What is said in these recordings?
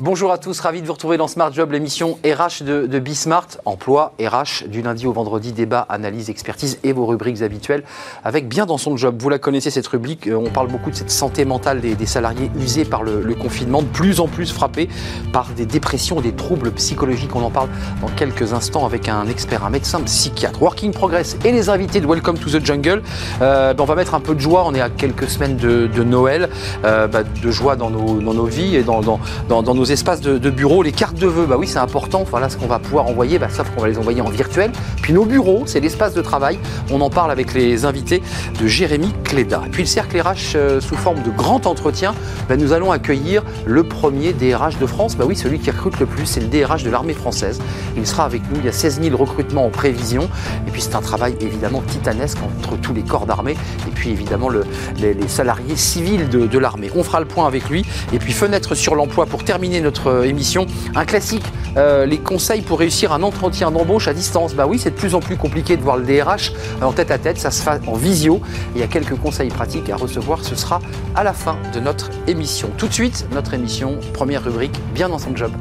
Bonjour à tous, ravi de vous retrouver dans Smart Job, l'émission RH de, de Bismart. Emploi, RH, du lundi au vendredi, débat, analyse, expertise et vos rubriques habituelles avec bien dans son job. Vous la connaissez cette rubrique, euh, on parle beaucoup de cette santé mentale des, des salariés usés par le, confinement, de plus en plus frappés par des dépressions, des troubles psychologiques. On en parle dans quelques instants avec un expert, un médecin psychiatre. Working Progress et les invités de Welcome to the Jungle. Euh, ben on va mettre un peu de joie, on est à quelques semaines de, Noël, euh, ben de joie dans nos, vies et dans, dans, dans nos espaces de, de, bureau, les cartes de vœux, bah oui c'est important, voilà ce qu'on va pouvoir envoyer, bah, sauf qu'on va les envoyer en virtuel. Puis nos bureaux, c'est l'espace de travail, on en parle avec les invités de Jérémy Cléda. Et puis le cercle RH euh, sous forme de grand entretien, bah, nous allons accueillir le premier DRH de France, bah oui celui qui recrute le plus, c'est le DRH de l'armée française. Il sera avec nous, il y a 16 000 recrutements en prévision, et puis c'est un travail évidemment titanesque entre tous les corps d'armée, et puis évidemment le, les, salariés civils de l'armée. On fera le point avec lui, et puis fenêtre sur l'emploi pour terminer notre émission. Un classique, euh, les conseils pour réussir un entretien d'embauche à distance. Bah oui, c'est de plus en plus compliqué de voir le DRH en tête à tête, ça se fait en visio. Il y a quelques conseils pratiques à recevoir, ce sera à la fin de notre émission. Tout de suite, notre émission, première rubrique, bien dans son job.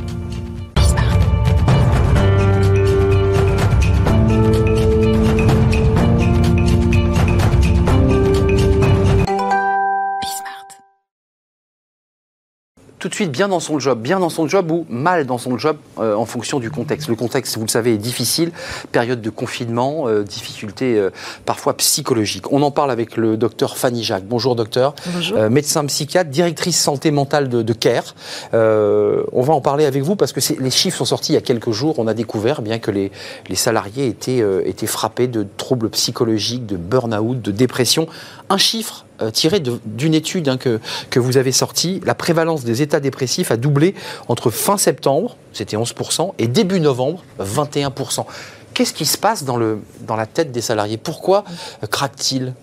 Tout de suite bien dans son job, bien dans son job ou mal dans son job euh, en fonction du contexte. Le contexte, vous le savez, est difficile, période de confinement, euh, difficultés euh, parfois psychologiques. On en parle avec le docteur Fanny Jacques. Bonjour docteur, Bonjour. médecin psychiatre, directrice santé mentale de, de CARE. on va en parler avec vous parce que les chiffres sont sortis il y a quelques jours. On a découvert bien que les, les salariés étaient, étaient frappés de troubles psychologiques, de burn-out, de dépression. Un chiffre euh, tiré d'une étude hein, que, vous avez sortie, la prévalence des états dépressifs a doublé entre fin septembre, c'était 11%, et début novembre, 21%. Qu'est-ce qui se passe dans, dans la tête des salariés? Pourquoi euh, craquent-ils?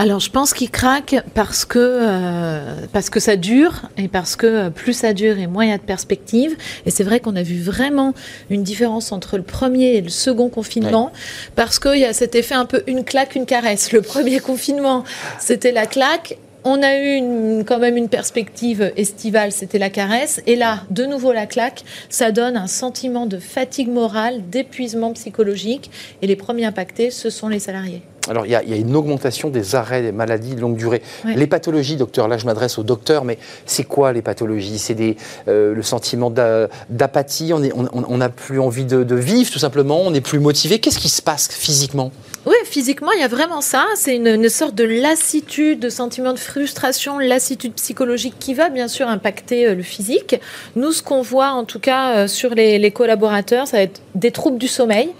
Alors, je pense qu'il craque parce que, euh, parce que ça dure et parce que plus ça dure et moins il y a de perspectives. Et c'est vrai qu'on a vu vraiment une différence entre le premier et le second confinement ouais. parce qu'il y a cet effet un peu une claque, une caresse. Le premier confinement, c'était la claque. On a eu une, quand même une perspective estivale, c'était la caresse. Et là, de nouveau la claque, ça donne un sentiment de fatigue morale, d'épuisement psychologique. Et les premiers impactés, ce sont les salariés. Alors, il y, a, il y, a, une augmentation des arrêts des maladies de longue durée. Oui. Les pathologies, docteur, là je m'adresse au docteur, mais c'est quoi les pathologies? C'est euh, le sentiment d'apathie, on n'a on, plus envie de, de, vivre tout simplement, on n'est plus motivé. Qu'est-ce qui se passe physiquement? Oui, physiquement, il y a vraiment ça. C'est une, une, sorte de lassitude, de sentiment de frustration, lassitude psychologique qui va bien sûr impacter euh, le physique. Nous, ce qu'on voit en tout cas euh, sur les, les collaborateurs, ça va être des troubles du sommeil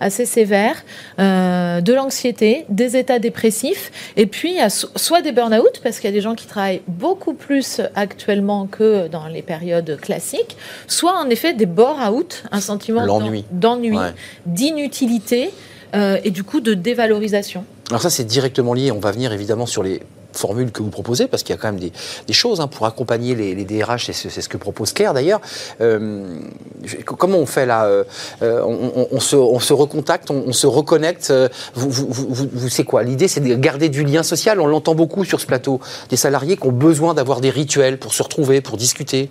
assez sévères, euh, de l'anxiété, des états dépressifs, et puis il y a soit des burn-out, parce qu'il y a des gens qui travaillent beaucoup plus actuellement que dans les périodes classiques, soit en effet des bore-out, un sentiment d'ennui, ouais. d'inutilité, euh, et du coup de dévalorisation. Alors ça c'est directement lié, on va venir évidemment sur les formule que vous proposez, parce qu'il y a quand même des, choses hein, pour accompagner les, les DRH, c'est ce, que propose CARE d'ailleurs. Euh, comment on fait là euh, on, se, on, se, recontacte, on, se reconnecte. Vous, vous, vous, vous c'est quoi? L'idée, c'est de garder du lien social. On l'entend beaucoup sur ce plateau. Des salariés qui ont besoin d'avoir des rituels pour se retrouver, pour discuter.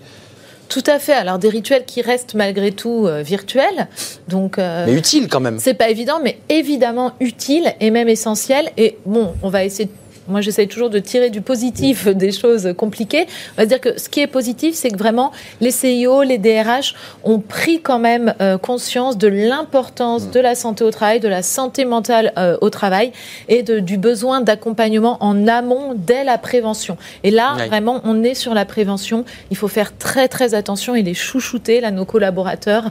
Tout à fait. Alors des rituels qui restent malgré tout euh, virtuels, donc. Euh, mais utiles quand même. C'est pas évident, mais évidemment utile et même essentiel. Et bon, on va essayer de moi, j'essaye toujours de tirer du positif des choses compliquées. On va se dire que ce qui est positif, c'est que vraiment, les CIO, les DRH ont pris quand même euh, conscience de l'importance mmh. de la santé au travail, de la santé mentale euh, au travail et de, du besoin d'accompagnement en amont dès la prévention. Et là, oui. vraiment, on est sur la prévention. Il faut faire très, très attention et les chouchouter, là, nos collaborateurs,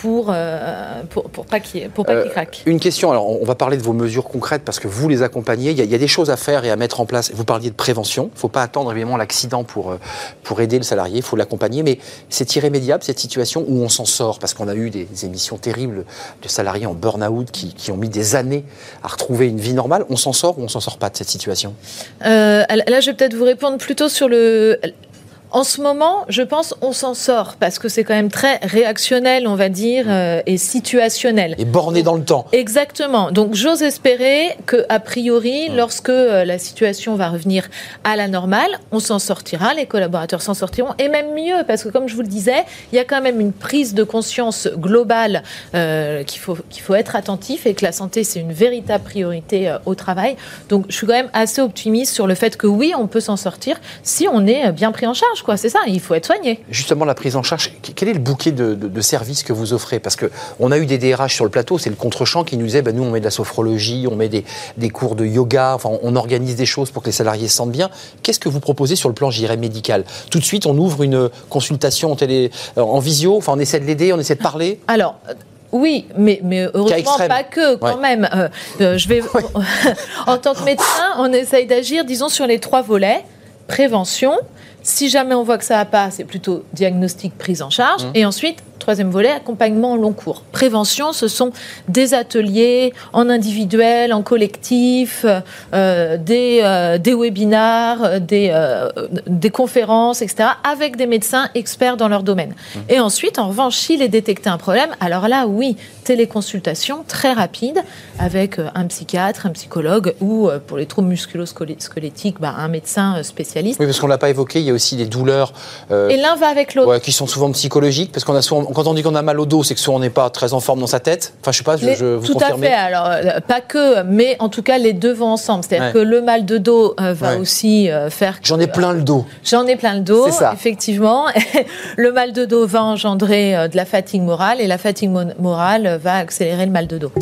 pour, euh, pour, pour, pas qu'ils qu euh, craquent. Une question, alors on va parler de vos mesures concrètes parce que vous les accompagnez. Il y a, il y a des choses à faire et à mettre en place. Vous parliez de prévention. Il ne faut pas attendre évidemment l'accident pour, pour aider le salarié. Il faut l'accompagner. Mais c'est irrémédiable cette situation où on s'en sort? Parce qu'on a eu des, des, émissions terribles de salariés en burn-out qui, qui, ont mis des années à retrouver une vie normale. On s'en sort ou on s'en sort pas de cette situation? Euh, Là, je vais peut-être vous répondre plutôt sur le en ce moment, je pense, on s'en sort parce que c'est quand même très réactionnel, on va dire, euh, et situationnel. Et borné dans le temps. Exactement. Donc, j'ose espérer que, a priori, lorsque euh, la situation va revenir à la normale, on s'en sortira, les collaborateurs s'en sortiront, et même mieux, parce que, comme je vous le disais, il y a quand même une prise de conscience globale euh, qu'il faut qu'il faut être attentif et que la santé c'est une véritable priorité au travail. Donc, je suis quand même assez optimiste sur le fait que oui, on peut s'en sortir si on est bien pris en charge quoi. C'est ça, il faut être soigné. Justement, la prise en charge, quel est le bouquet de, services que vous offrez? Parce qu'on a eu des DRH sur le plateau, c'est le contre-champ qui nous disait bah, nous, on met de la sophrologie, on met des, cours de yoga, enfin, on organise des choses pour que les salariés se sentent bien. Qu'est-ce que vous proposez sur le plan, j'irais, médical? Tout de suite, on ouvre une consultation en, télé, euh, en visio, enfin, on essaie de l'aider, on essaie de parler? Alors, oui, mais, mais heureusement pas que quand même. Euh, euh, je vais, en tant que médecin, on essaye d'agir, disons, sur les trois volets prévention, si jamais on voit que ça va pas, c'est plutôt diagnostic, prise en charge. Mmh. Et ensuite, Troisième volet, accompagnement en long cours. Prévention, ce sont des ateliers en individuel, en collectif, euh, des, euh, des webinars, des, euh, des conférences, etc., avec des médecins experts dans leur domaine. Mmh. Et ensuite, en revanche, s'il est détecté un problème, alors là, oui, téléconsultation très rapide avec un psychiatre, un psychologue ou, pour les troubles musculo-squelettiques, bah, un médecin spécialiste. Oui, parce qu'on ne l'a pas évoqué, il y a aussi des douleurs. Et l'un va avec l'autre. qui sont souvent psychologiques, parce qu'on a souvent quand on dit qu'on a mal au dos, c'est que soit on n'est pas très en forme dans sa tête. Enfin, je sais pas, je, je vous Tout à fait. Alors, euh, pas que, mais en tout cas, les deux vont ensemble. C'est-à-dire que le mal de dos euh, va aussi euh, faire. J'en ai plein le dos. J'en ai plein le dos, effectivement. le mal de dos va engendrer de la fatigue morale et la fatigue morale va accélérer le mal de dos.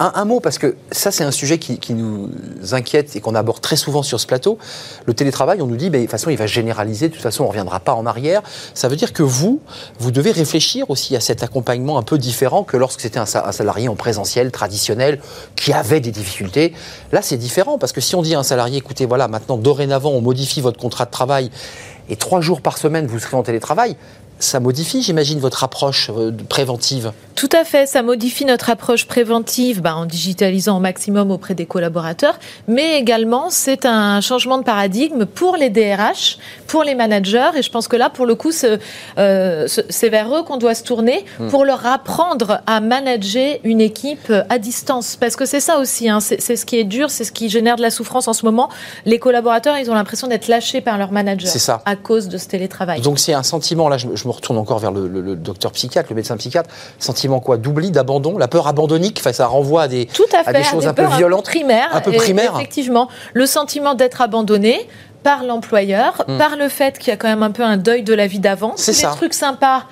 Un, mot, parce que ça, c'est un sujet qui, nous inquiète et qu'on aborde très souvent sur ce plateau. Le télétravail, on nous dit, de toute façon, il va généraliser, de toute façon, on ne reviendra pas en arrière. Ça veut dire que vous, vous devez réfléchir aussi à cet accompagnement un peu différent que lorsque c'était un, salarié en présentiel, traditionnel, qui avait des difficultés. Là, c'est différent, parce que si on dit à un salarié, écoutez, voilà, maintenant, dorénavant, on modifie votre contrat de travail et trois jours par semaine, vous serez en télétravail, ça modifie, j'imagine, votre approche euh, préventive. Tout à fait, ça modifie notre approche préventive bah, en digitalisant au maximum auprès des collaborateurs, mais également c'est un changement de paradigme pour les DRH, pour les managers, et je pense que là, pour le coup, euh, c'est vers eux qu'on doit se tourner hmm. pour leur apprendre à manager une équipe à distance, parce que c'est ça aussi, hein, c'est ce qui est dur, c'est ce qui génère de la souffrance en ce moment. Les collaborateurs, ils ont l'impression d'être lâchés par leur manager à cause de ce télétravail. Donc c'est un sentiment, là je, je me retourne encore vers le, docteur psychiatre, le médecin psychiatre, sentiment quoi? D'oubli, d'abandon, la peur abandonnique, enfin, ça renvoie à des, Tout à, des choses un peu violentes? Primaires, un peu primaires? Effectivement, le sentiment d'être abandonné par l'employeur, hmm. par le fait qu'il y a quand même un peu un deuil de la vie d'avant. C'est ça. Des trucs sympas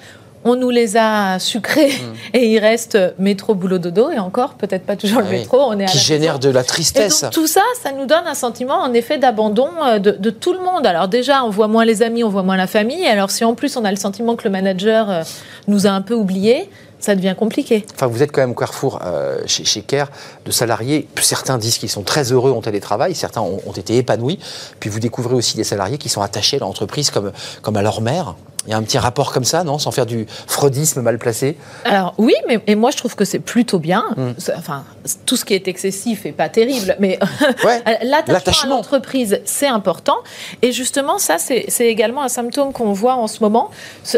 on nous les a sucrés hmm. et il reste métro, boulot, dodo et encore peut-être pas toujours le ah métro. On est qui génère de la tristesse. Et donc, tout ça, ça nous donne un sentiment en effet d'abandon euh, de, tout le monde. Alors déjà, on voit moins les amis, on voit moins la famille. Alors si en plus on a le sentiment que le manager euh, nous a un peu oubliés, ça devient compliqué. Enfin, vous êtes quand même au carrefour euh, chez, chez Care de salariés. Certains disent qu'ils sont très heureux en télétravail, certains ont, ont, été épanouis. Puis vous découvrez aussi des salariés qui sont attachés à l'entreprise comme, comme à leur mère. Il y a un petit rapport comme ça, non Sans faire du freudisme mal placé Alors oui, mais et moi je trouve que c'est plutôt bien. Hmm. Enfin, tout ce qui est excessif est pas terrible, mais l'attachement à l'entreprise, c'est important. Et justement, ça, c'est également un symptôme qu'on voit en ce moment.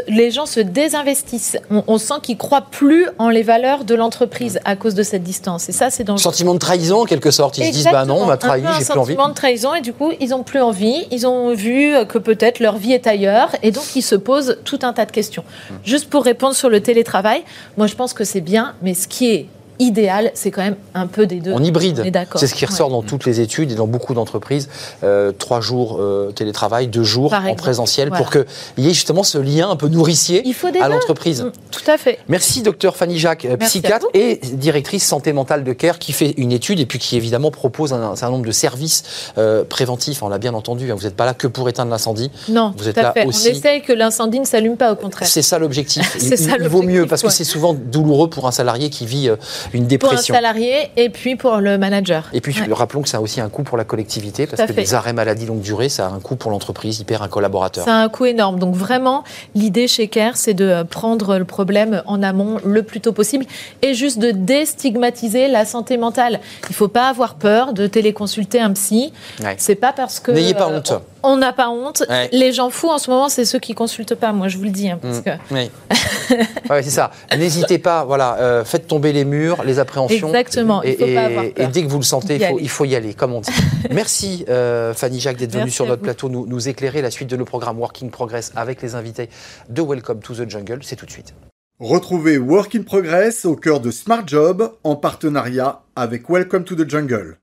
Les gens se désinvestissent. On, sent qu'ils croient plus en les valeurs de l'entreprise à cause de cette distance. Et ça, c'est dans Sentiment de trahison, en quelque sorte. Ils se disent, bah non, on m'a trahi, j'ai plus envie. Sentiment de trahison, et du coup, ils ont plus envie. Ils ont vu que peut-être leur vie est ailleurs, et donc ils se posent tout un tas de questions. Juste pour répondre sur le télétravail, moi je pense que c'est bien, mais ce qui est idéal, c'est quand même un peu des deux. On hybride. C'est ce qui ressort dans toutes les études et dans beaucoup d'entreprises. Euh, trois jours euh, télétravail, deux jours en présentiel pour qu'il y ait justement ce lien un peu nourricier à l'entreprise. Mm, tout à fait. Merci, docteur Fanny Jacques, euh, psychiatre et directrice santé mentale de CARE, qui fait une étude et puis qui évidemment propose un, certain nombre de services préventifs. On l'a bien entendu, hein. vous n'êtes pas là que pour éteindre l'incendie. Non, vous êtes là fait. aussi. On essaye que l'incendie ne s'allume pas, au contraire. C'est ça l'objectif. il, il, vaut mieux parce que c'est souvent douloureux pour un salarié qui vit une dépression. Pour un salarié et puis pour le manager. Et puis rappelons que ça a aussi un coût pour la collectivité parce que les arrêts maladie longue durée, ça a un coût pour l'entreprise, il perd un collaborateur. Ça a un coût énorme. Donc vraiment, l'idée chez CARE, c'est de prendre le problème en amont le plus tôt possible et juste de déstigmatiser la santé mentale. Il ne faut pas avoir peur de téléconsulter un psy. C'est pas parce que. N'ayez pas honte. on n'a pas honte. Les gens fous en ce moment, c'est ceux qui consultent pas. Moi, je vous le dis, hein, parce mm. que. Oui. c'est ça. N'hésitez pas. Voilà, euh, faites tomber les murs, les appréhensions. Exactement. Et, dès que vous le sentez, il faut, il faut, y aller, comme on dit. Merci euh, Fanny Jacques d'être venue sur notre plateau nous, nous éclairer la suite de nos programmes Working Progress avec les invités de Welcome to the Jungle. C'est tout de suite. Retrouvez Work in Progress au cœur de Smart Job en partenariat avec Welcome to the Jungle.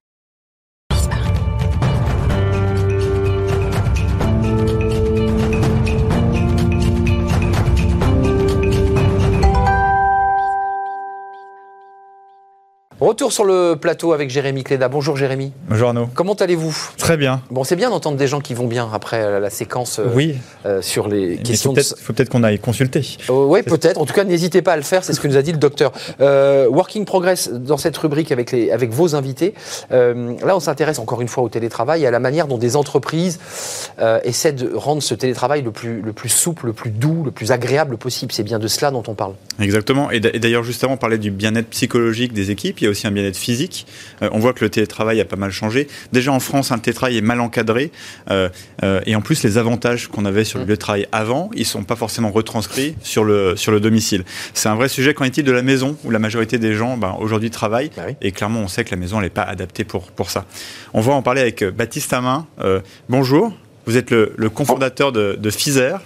Retour sur le plateau avec Jérémy Cléda. Bonjour Jérémy. Bonjour Arnaud. Comment allez-vous? Très bien. Bon, c'est bien d'entendre des gens qui vont bien après la séquence euh, oui. Euh, sur les questions. Il faut peut-être qu'on aille consulter. Oh, oui, peut-être. En tout cas, n'hésitez pas à le faire. C'est ce que nous a dit le docteur. Euh, Working Progress dans cette rubrique avec, les, avec vos invités. là, on s'intéresse encore une fois au télétravail et à la manière dont des entreprises essaient de rendre ce télétravail le plus, le plus souple, le plus doux, le plus agréable possible. C'est bien de cela dont on parle. Exactement. Et d'ailleurs, justement, on parlait du bien-être psychologique des équipes il y a aussi un bien-être physique. Euh, on voit que le télétravail a pas mal changé. Déjà en France, un télétravail est mal encadré. Euh, euh, et en plus, les avantages qu'on avait sur le lieu de travail avant, ils sont pas forcément retranscrits sur le, sur le domicile. C'est un vrai sujet. Qu'en est-il de la maison, où la majorité des gens ben, aujourd'hui travaillent? Bah Et clairement, on sait que la maison n'est pas adaptée pour, pour ça. On va en parler avec Baptiste Amin. bonjour. Vous êtes le, le cofondateur de, de Fizer.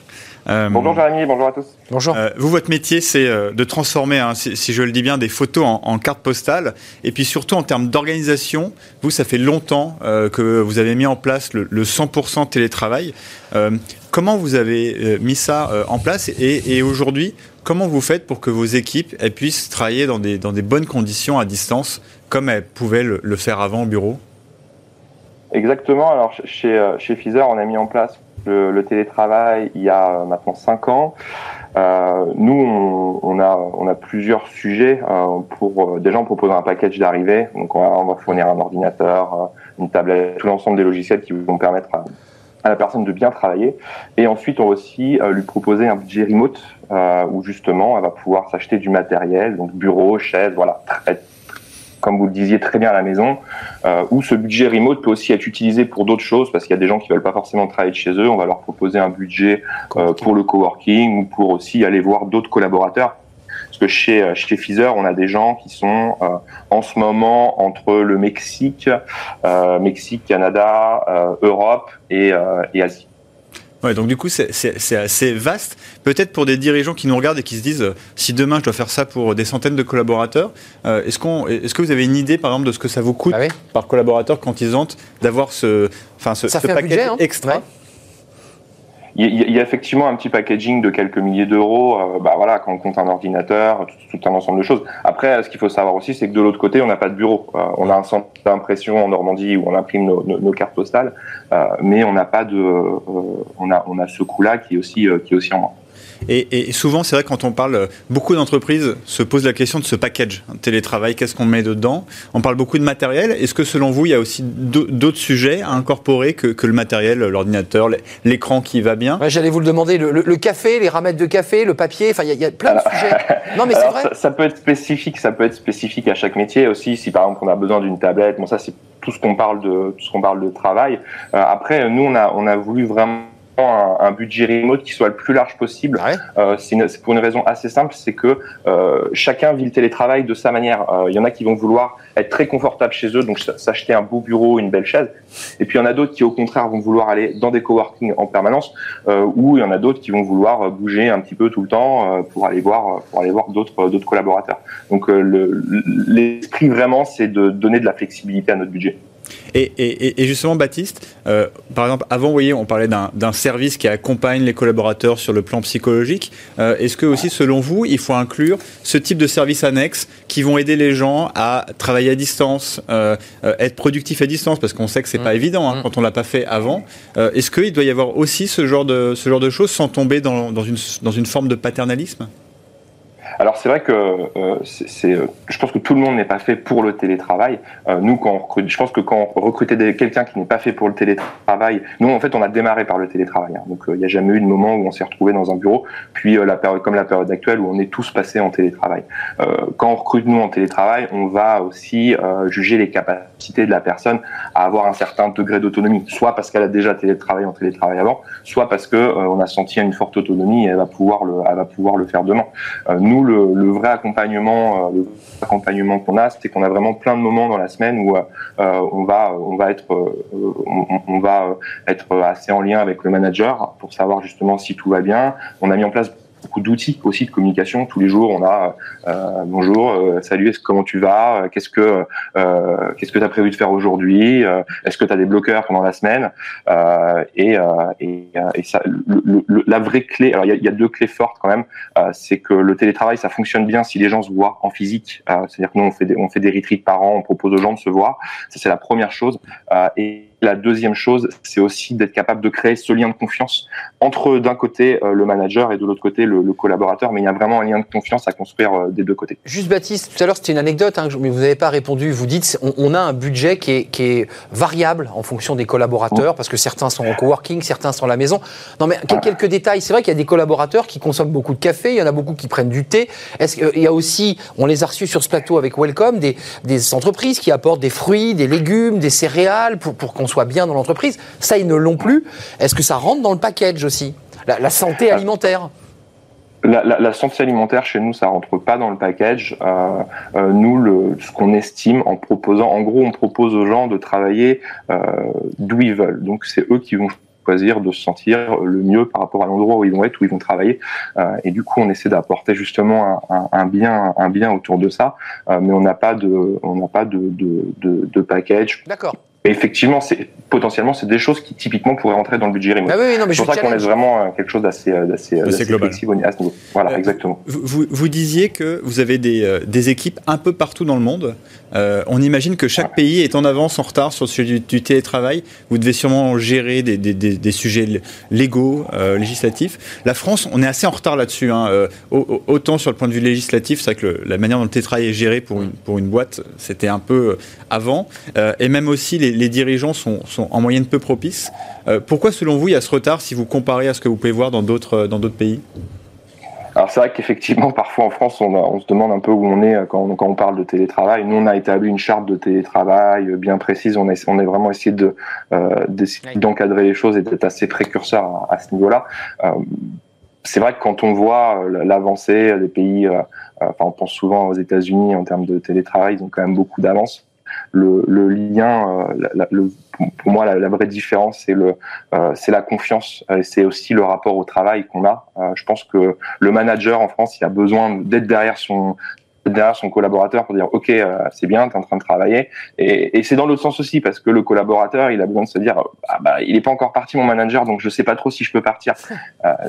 Euh, bonjour Jérémy, bonjour à tous. Bonjour. Euh, vous, votre métier, c'est euh, de transformer, hein, si, je le dis bien, des photos en, en cartes postales. Et puis surtout en termes d'organisation, vous, ça fait longtemps que vous avez mis en place le, 100% télétravail. comment vous avez mis ça en place? Et, aujourd'hui, comment vous faites pour que vos équipes elles puissent travailler dans des, dans des bonnes conditions à distance, comme elles pouvaient le, le faire avant au bureau? Exactement. Alors chez, chez Pfizer, on a mis en place le, télétravail il y a maintenant cinq ans. Euh, nous, on, a, on a plusieurs sujets. Euh, pour euh, déjà, on propose un package d'arrivée. Donc, on va, on va, fournir un ordinateur, euh, une tablette, tout l'ensemble des logiciels qui vont permettre à, à, la personne de bien travailler. Et ensuite, on va aussi lui proposer un budget remote où justement, elle va pouvoir s'acheter du matériel, donc bureau, chaise, voilà, comme vous le disiez très bien à la maison, euh, où ce budget remote peut aussi être utilisé pour d'autres choses, parce qu'il y a des gens qui veulent pas forcément travailler de chez eux, on va leur proposer un budget euh, pour le coworking ou pour aussi aller voir d'autres collaborateurs. Parce que chez euh, chez Pfizer, on a des gens qui sont euh, en ce moment entre le Mexique, Mexique, Canada, Europe et, et Asie. Ouais, donc du coup, c'est assez vaste. Peut-être pour des dirigeants qui nous regardent et qui se disent, euh, si demain je dois faire ça pour des centaines de collaborateurs, euh, est-ce qu'on, est que vous avez une idée, par exemple, de ce que ça vous coûte ah par collaborateur quand ils entrent d'avoir ce, enfin, ce, ce paquet hein. extra il y, a effectivement un petit packaging de quelques milliers d'euros. Euh, bah voilà, quand on compte un ordinateur, tout, un ensemble de choses. Après, ce qu'il faut savoir aussi, c'est que de l'autre côté, on n'a pas de bureau. Euh, on a un centre d'impression en Normandie où on imprime nos, cartes postales, euh, mais on n'a pas de, on a, on a ce coût-là qui est aussi, qui est aussi en moins. Et, souvent, c'est vrai, quand on parle, beaucoup d'entreprises se posent la question de ce package télétravail, qu'est-ce qu'on met dedans? On parle beaucoup de matériel. Est-ce que selon vous, il y a aussi d'autres sujets à incorporer que, le matériel, l'ordinateur, l'écran qui va bien? J'allais vous le demander, le, café, les ramettes de café, le papier, enfin, il y, a plein de sujets. Non, mais c'est vrai. Ça, peut être spécifique, ça peut être spécifique à chaque métier aussi. Si par exemple on a besoin d'une tablette, bon ça c'est tout ce qu'on parle de tout ce qu'on parle de travail. Euh, après, nous on a on a voulu vraiment un, budget remote qui soit le plus large possible. Euh, c'est pour une raison assez simple, c'est que euh, chacun vit le télétravail de sa manière. Euh, il y en a qui vont vouloir être très confortables chez eux, donc s'acheter un beau bureau, une belle chaise. Et puis il y en a d'autres qui au contraire vont vouloir aller dans des coworking en permanence, ou il y en a d'autres qui vont vouloir bouger un petit peu tout le temps pour aller voir pour aller voir d'autres d'autres collaborateurs. Donc l'esprit vraiment, c'est de donner de la flexibilité à notre budget. Et, justement, Baptiste, euh, par exemple, avant, vous voyez, on parlait d'un service qui accompagne les collaborateurs sur le plan psychologique. Euh, est-ce que aussi, selon vous, il faut inclure ce type de services annexes qui vont aider les gens à travailler à distance, euh, être productifs à distance, parce qu'on sait que c'est pas mmh. évident hein, mmh. quand on l'a pas fait avant. Est-ce qu'il doit y avoir aussi ce genre de, ce genre de choses sans tomber dans, une, dans une forme de paternalisme? Alors c'est vrai que euh, c'est, euh, je pense que tout le monde n'est pas fait pour le télétravail. Euh, nous, quand on recrute, je pense que quand on recrutait quelqu'un qui n'est pas fait pour le télétravail, nous en fait on a démarré par le télétravail. Hein. donc il n'y a jamais eu de moment où on s'est retrouvé dans un bureau, puis la période comme la période actuelle où on est tous passés en télétravail. quand on recrute nous en télétravail, on va aussi juger les capacités de la personne à avoir un certain degré d'autonomie, soit parce qu'elle a déjà télétravaillé en télétravail avant, soit parce que on a senti une forte autonomie et elle va pouvoir le, elle va pouvoir le faire demain. nous le, vrai accompagnement, euh, le accompagnement qu'on a, c'est qu'on a vraiment plein de moments dans la semaine où euh, on va, on va être, euh, on, va être assez en lien avec le manager pour savoir justement si tout va bien. On a mis en place beaucoup d'outils aussi de communication. Tous les jours, on a euh, bonjour, euh, salut, comment tu vas? Qu'est-ce que euh, qu'est-ce que tu as prévu de faire aujourd'hui? Est-ce que tu as des bloqueurs pendant la semaine? Et, et, et ça, le, la vraie clé, alors il y a, y a, deux clés fortes quand même, c'est que le télétravail, ça fonctionne bien si les gens se voient en physique. C'est-à-dire que nous, on fait des, on fait des retreats par an, on propose aux gens de se voir. Ça, c'est la première chose. et la deuxième chose, c'est aussi d'être capable de créer ce lien de confiance entre d'un côté euh, le manager et de l'autre côté le, collaborateur. Mais il y a vraiment un lien de confiance à construire euh, des deux côtés. Juste Baptiste, tout à l'heure c'était une anecdote, hein, mais vous n'avez pas répondu. Vous dites on, a un budget qui est, qui est, variable en fonction des collaborateurs, parce que certains sont en coworking, certains sont à la maison. Non mais quelques détails. C'est vrai qu'il y a des collaborateurs qui consomment beaucoup de café, il y en a beaucoup qui prennent du thé. Est-ce qu'il y a aussi, on les a reçus sur ce plateau avec Welcome, des, des entreprises qui apportent des fruits, des légumes, des céréales pour, pour qu'on soit bien dans l'entreprise. Ça, ils ne l'ont plus. Est-ce que ça rentre dans le package aussi? La, santé alimentaire? La, santé alimentaire chez nous, ça rentre pas dans le package. Euh, euh, nous, le, ce qu'on estime en proposant, en gros, on propose aux gens de travailler euh, d'où ils veulent. Donc, c'est eux qui vont choisir de se sentir le mieux par rapport à l'endroit où ils vont être, où ils vont travailler. et du coup, on essaie d'apporter justement un, bien, un bien autour de ça, mais on n'a pas de, on n'a pas de, de, de, de package. D'accord effectivement, c'est potentiellement c'est des choses qui typiquement pourraient rentrer dans le budget remote. Ah oui, non, mais c'est pour ça qu'on laisse vraiment euh, quelque chose d'assez euh, d'assez flexible à ce niveau. Voilà, euh, exactement. Vous, vous, disiez que vous avez des, des équipes un peu partout dans le monde. on imagine que chaque pays est en avance, en retard sur le sujet du, télétravail. Vous devez sûrement gérer des, des, des, sujets légaux, législatifs. La France, on est assez en retard là-dessus. Hein. autant sur le point de vue législatif, c'est que la manière dont le télétravail est géré pour une, pour une boîte, c'était un peu avant. et même aussi les les, dirigeants sont, en moyenne peu propices. Euh, pourquoi, selon vous, il y a ce retard si vous comparez à ce que vous pouvez voir dans d'autres euh, dans d'autres pays? Alors c'est vrai qu'effectivement, parfois en France, on, se demande un peu où on est euh, quand on, parle de télétravail. Nous, on a établi une charte de télétravail bien précise. On a, on a vraiment essayé de d'encadrer les choses et d'être assez précurseur à, ce niveau-là. c'est vrai que quand on voit l'avancée des pays, enfin, on pense souvent aux États-Unis en termes de télétravail, ils ont quand même beaucoup d'avance le, le lien, euh, le, pour moi, la, vraie différence, c'est euh, la confiance, c'est aussi le rapport au travail qu'on a. Euh, je pense que le manager en France, il a besoin d'être derrière son derrière son collaborateur pour dire ok c'est bien tu es en train de travailler et, et c'est dans l'autre sens aussi parce que le collaborateur il a besoin de se dire ah bah il est pas encore parti mon manager donc je sais pas trop si je peux partir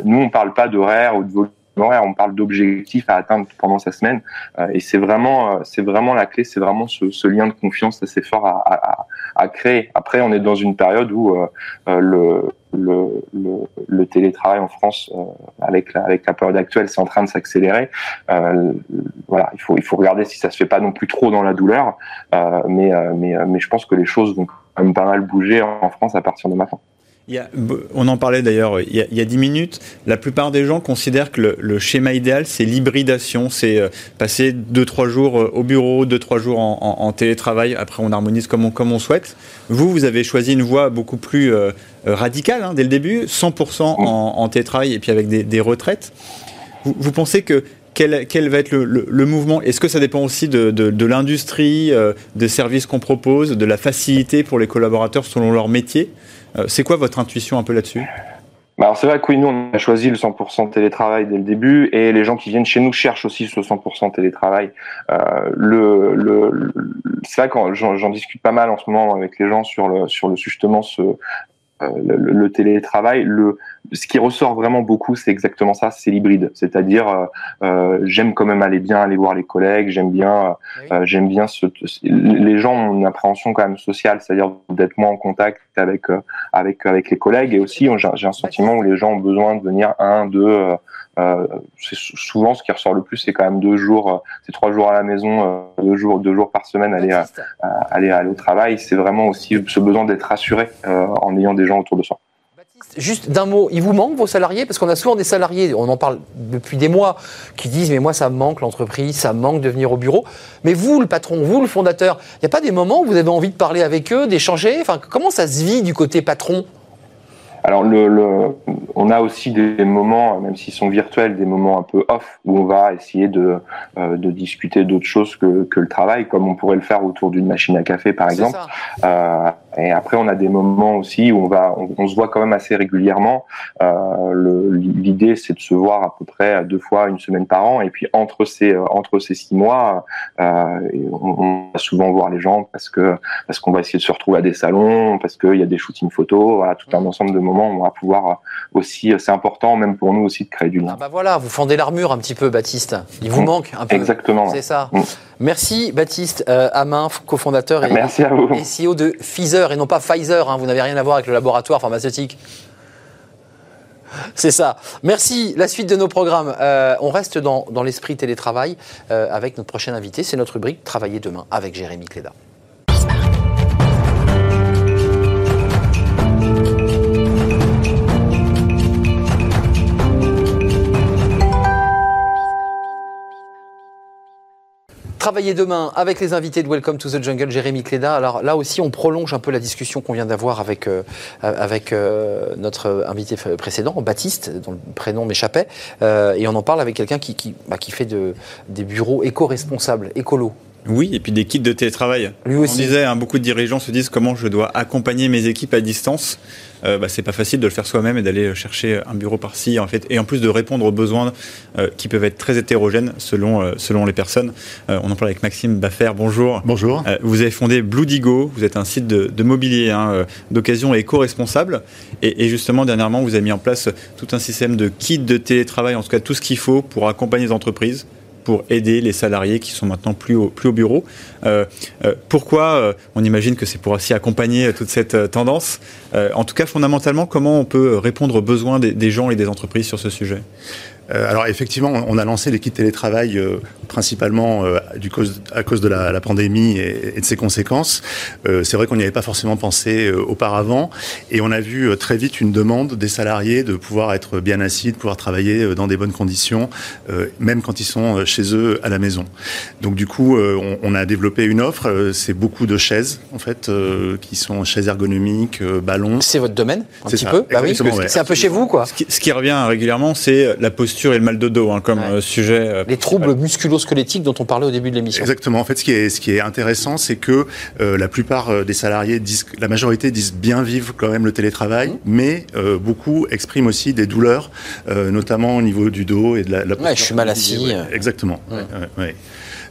nous on parle pas d'horaire ou de on parle d'objectifs à atteindre pendant sa semaine. Euh, et c'est vraiment, euh, vraiment la clé, c'est vraiment ce, lien de confiance assez fort à, créer. Après, on est dans une période où euh, le, télétravail en France, avec, la, avec la période actuelle, c'est en train de s'accélérer. voilà, il faut, il faut regarder si ça se fait pas non plus trop dans la douleur. mais, mais, mais je pense que les choses vont quand même pas mal bouger en France à partir de maintenant on en parlait d'ailleurs il, y a 10 minutes. La plupart des gens considèrent que le, schéma idéal, c'est l'hybridation. C'est euh, passer 2-3 jours euh, au bureau, 2-3 jours en, télétravail. Après, on harmonise comme on, souhaite. Vous, vous avez choisi une voie beaucoup plus euh, radicale hein, dès le début, 100% en, télétravail et puis avec des, retraites. Vous, pensez que quel, va être le, mouvement? Est-ce que ça dépend aussi de, l'industrie, des services qu'on propose, de la facilité pour les collaborateurs selon leur métier? C'est quoi votre intuition un peu là-dessus? Bah, alors c'est vrai que nous on a choisi le 100% télétravail dès le début et les gens qui viennent chez nous cherchent aussi ce 100% télétravail. Euh, le, c'est vrai que j'en discute pas mal en ce moment avec les gens sur le sur le justement ce euh, le, télétravail, le, ce qui ressort vraiment beaucoup, c'est exactement ça, c'est l'hybride. C'est-à-dire, euh, euh, j'aime quand même aller bien aller voir les collègues, j'aime bien, j'aime bien ce, les gens ont une appréhension quand même sociale, c'est-à-dire d'être moins en contact avec avec avec les collègues. Et aussi j'ai un sentiment où les gens ont besoin de venir un, deux c'est souvent ce qui ressort le plus, c'est quand même deux jours, c'est trois jours à la maison, deux jours, deux jours par semaine aller aller aller au travail. C'est vraiment aussi ce besoin d'être rassuré en ayant des gens autour de soi. Juste d'un mot, il vous manque vos salariés? Parce qu'on a souvent des salariés, on en parle depuis des mois, qui disent Mais moi, ça me manque l'entreprise, ça me manque de venir au bureau. Mais vous, le patron, vous, le fondateur, il n'y a pas des moments où vous avez envie de parler avec eux, d'échanger? Enfin, Comment ça se vit du côté patron? Alors, le, on a aussi des moments, même s'ils sont virtuels, des moments un peu off où on va essayer de, euh, de discuter d'autres choses que, que, le travail, comme on pourrait le faire autour d'une machine à café, par exemple. Euh, et après, on a des moments aussi où on va, on, se voit quand même assez régulièrement. Euh, L'idée, c'est de se voir à peu près deux fois une semaine par an. Et puis entre ces euh, entre ces six mois, euh, on, va souvent voir les gens parce que parce qu'on va essayer de se retrouver à des salons, parce qu'il y a des shootings photos, voilà, tout un ensemble de moments où on va pouvoir aussi. C'est important, même pour nous aussi, de créer du lien. Ah bah voilà, vous fendez l'armure un petit peu, Baptiste. Il vous mmh. manque un peu. Exactement. C'est ça. Mmh. Merci Baptiste euh, Amin, cofondateur et, Merci à vous. CEO de Pfizer et non pas Pfizer. Hein, vous n'avez rien à voir avec le laboratoire pharmaceutique. C'est ça. Merci. La suite de nos programmes. Euh, on reste dans, l'esprit télétravail euh, avec notre prochain invité. C'est notre rubrique Travailler demain avec Jérémy Cléda. Travailler demain avec les invités de Welcome to the Jungle, Jérémy Cléda. Alors là aussi, on prolonge un peu la discussion qu'on vient d'avoir avec, euh, avec euh, notre invité précédent, Baptiste, dont le prénom m'échappait. Euh, et on en parle avec quelqu'un qui, qui, bah, fait de, des bureaux éco-responsables, écolo. Oui, et puis des kits de télétravail. Lui aussi. On disait, hein, beaucoup de dirigeants se disent comment je dois accompagner mes équipes à distance. Euh, bah, c'est pas facile de le faire soi-même et d'aller chercher un bureau par-ci, en fait, et en plus de répondre aux besoins euh, qui peuvent être très hétérogènes selon, euh, selon les personnes. on en parle avec Maxime Baffer. Bonjour. Bonjour. vous avez fondé Blue Digo. Vous êtes un site de, mobilier hein, d'occasion éco-responsable. Et, et, justement, dernièrement, vous avez mis en place tout un système de kits de télétravail, en tout cas tout ce qu'il faut pour accompagner les entreprises pour aider les salariés qui sont maintenant plus au, bureau. Euh, euh, pourquoi euh, On imagine que c'est pour aussi accompagner toute cette tendance. en tout cas, fondamentalement, comment on peut répondre aux besoins des gens et des entreprises sur ce sujet? Alors effectivement, on a lancé l'équipe télétravail euh, principalement euh, du cause, à cause de la, la pandémie et, et, de ses conséquences. c'est vrai qu'on n'y avait pas forcément pensé auparavant, et on a vu très vite une demande des salariés de pouvoir être bien assis, de pouvoir travailler dans des bonnes conditions, même quand ils sont chez eux à la maison. Donc du coup, on, on, a développé une offre. c'est beaucoup de chaises en fait, qui sont chaises ergonomiques, ballons. C'est votre domaine un petit peu. Bah oui, c'est un peu chez vous quoi. Ce qui, ce qui revient régulièrement, c'est la posture et le mal de dos hein, comme euh, sujet. Euh, les troubles musculo-squelettiques dont on parlait au début de l'émission. Exactement. En fait, ce qui est, ce qui est intéressant, c'est que euh, la plupart des salariés disent, la majorité disent bien vivre quand même le télétravail, mmh. mais beaucoup expriment aussi des douleurs, notamment au niveau du dos et de la. la ouais, je suis mal assis. exactement. Ouais.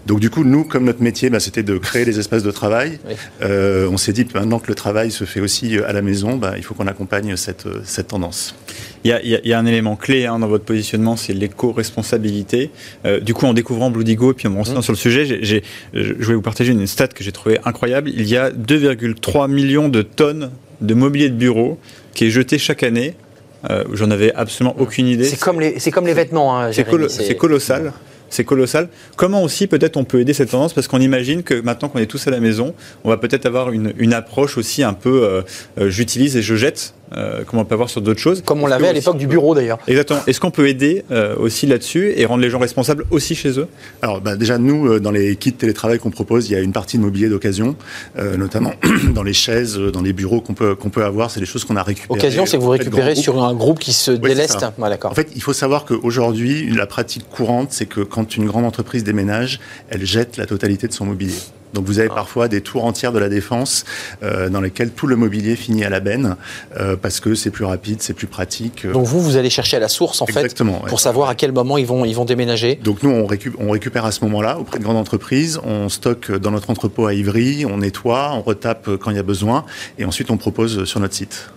Donc du coup, nous, comme notre métier, bah, c'était de créer des espaces de travail. Euh, on s'est dit, maintenant que le travail se fait aussi euh, à la maison, bah, il faut qu'on accompagne cette, euh, cette tendance. Il y, a, il y, a, un élément clé hein, dans votre positionnement, c'est l'éco-responsabilité. Euh, du coup, en découvrant Bloodigo et puis en me renseignant mmh. sur le sujet, je vais vous partager une stat que j'ai trouvée incroyable. Il y a 2,3 millions de tonnes de mobilier de bureau qui est jeté chaque année euh, J'en avais absolument aucune idée. C'est comme les, comme les vêtements. Hein, c'est, colossal c'est colossal. Comment aussi peut-être on peut aider cette tendance? Parce qu'on imagine que maintenant qu'on est tous à la maison, on va peut-être avoir une, approche aussi un peu euh, euh, j'utilise et je jette euh, comme on peut avoir sur d'autres choses. Comme on l'avait à l'époque du bureau d'ailleurs. Exactement. Est-ce qu'on peut aider euh, aussi là-dessus et rendre les gens responsables aussi chez eux? Alors bah, déjà nous, euh, dans les kits télétravail qu'on propose, il y a une partie de mobilier d'occasion, notamment dans les chaises, dans les bureaux qu'on peut, qu'on peut avoir, c'est des choses qu'on a récupérées. Occasion, c'est que vous récupérez sur un groupe qui se déleste En fait, il faut savoir qu'aujourd'hui, la pratique courante, c'est que quand une grande entreprise déménage, elle jette la totalité de son mobilier. Donc vous avez ah. parfois des tours entières de la défense euh, dans lesquelles tout le mobilier finit à la benne euh, parce que c'est plus rapide, c'est plus pratique. Donc vous, vous allez chercher à la source en fait pour savoir à quel moment ils vont, ils vont déménager. Donc nous, on, on récupère à ce moment-là auprès de grandes entreprises, on stocke dans notre entrepôt à Ivry, on nettoie, on retape quand il y a besoin et ensuite on propose sur notre site.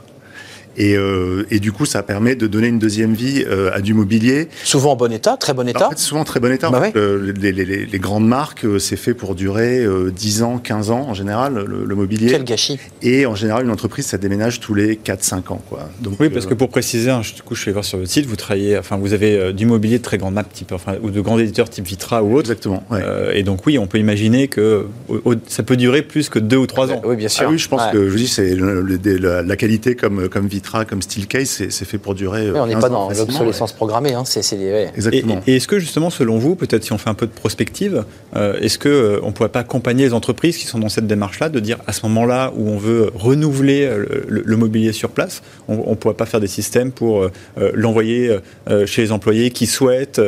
Et, euh, et, du coup, ça permet de donner une deuxième vie euh, à du mobilier. Souvent en bon état, très bon état. En fait, souvent très bon état. Bah ouais. les, les, les, grandes marques, c'est fait pour durer 10 ans, 15 ans en général, le, le, mobilier. Quel gâchis. Et en général, une entreprise, ça déménage tous les 4-5 ans. Quoi. Donc, oui, parce que pour préciser, hein, du coup, je vais voir sur votre site, vous travaillez, enfin, vous avez du mobilier de très grande marque, type, enfin, ou de grands éditeurs type Vitra ou autre. Exactement. Ouais. et donc, oui, on peut imaginer que ça peut durer plus que 2 ou 3 ans. Oui, bien sûr. Ah oui, je pense que je vous dis, c'est la, la, qualité comme, comme Vitra, comme Steelcase, c'est fait pour durer. Oui, on n'est pas dans l'obsolescence ouais. programmée. Hein, c'est ouais. Exactement. Et, et est-ce que justement, selon vous, peut-être si on fait un peu de prospective, euh, est-ce que euh, on pourrait pas accompagner les entreprises qui sont dans cette démarche-là, de dire à ce moment-là où on veut renouveler le, le, le mobilier sur place, on, on pourrait pas faire des systèmes pour euh, l'envoyer chez les employés qui souhaitent,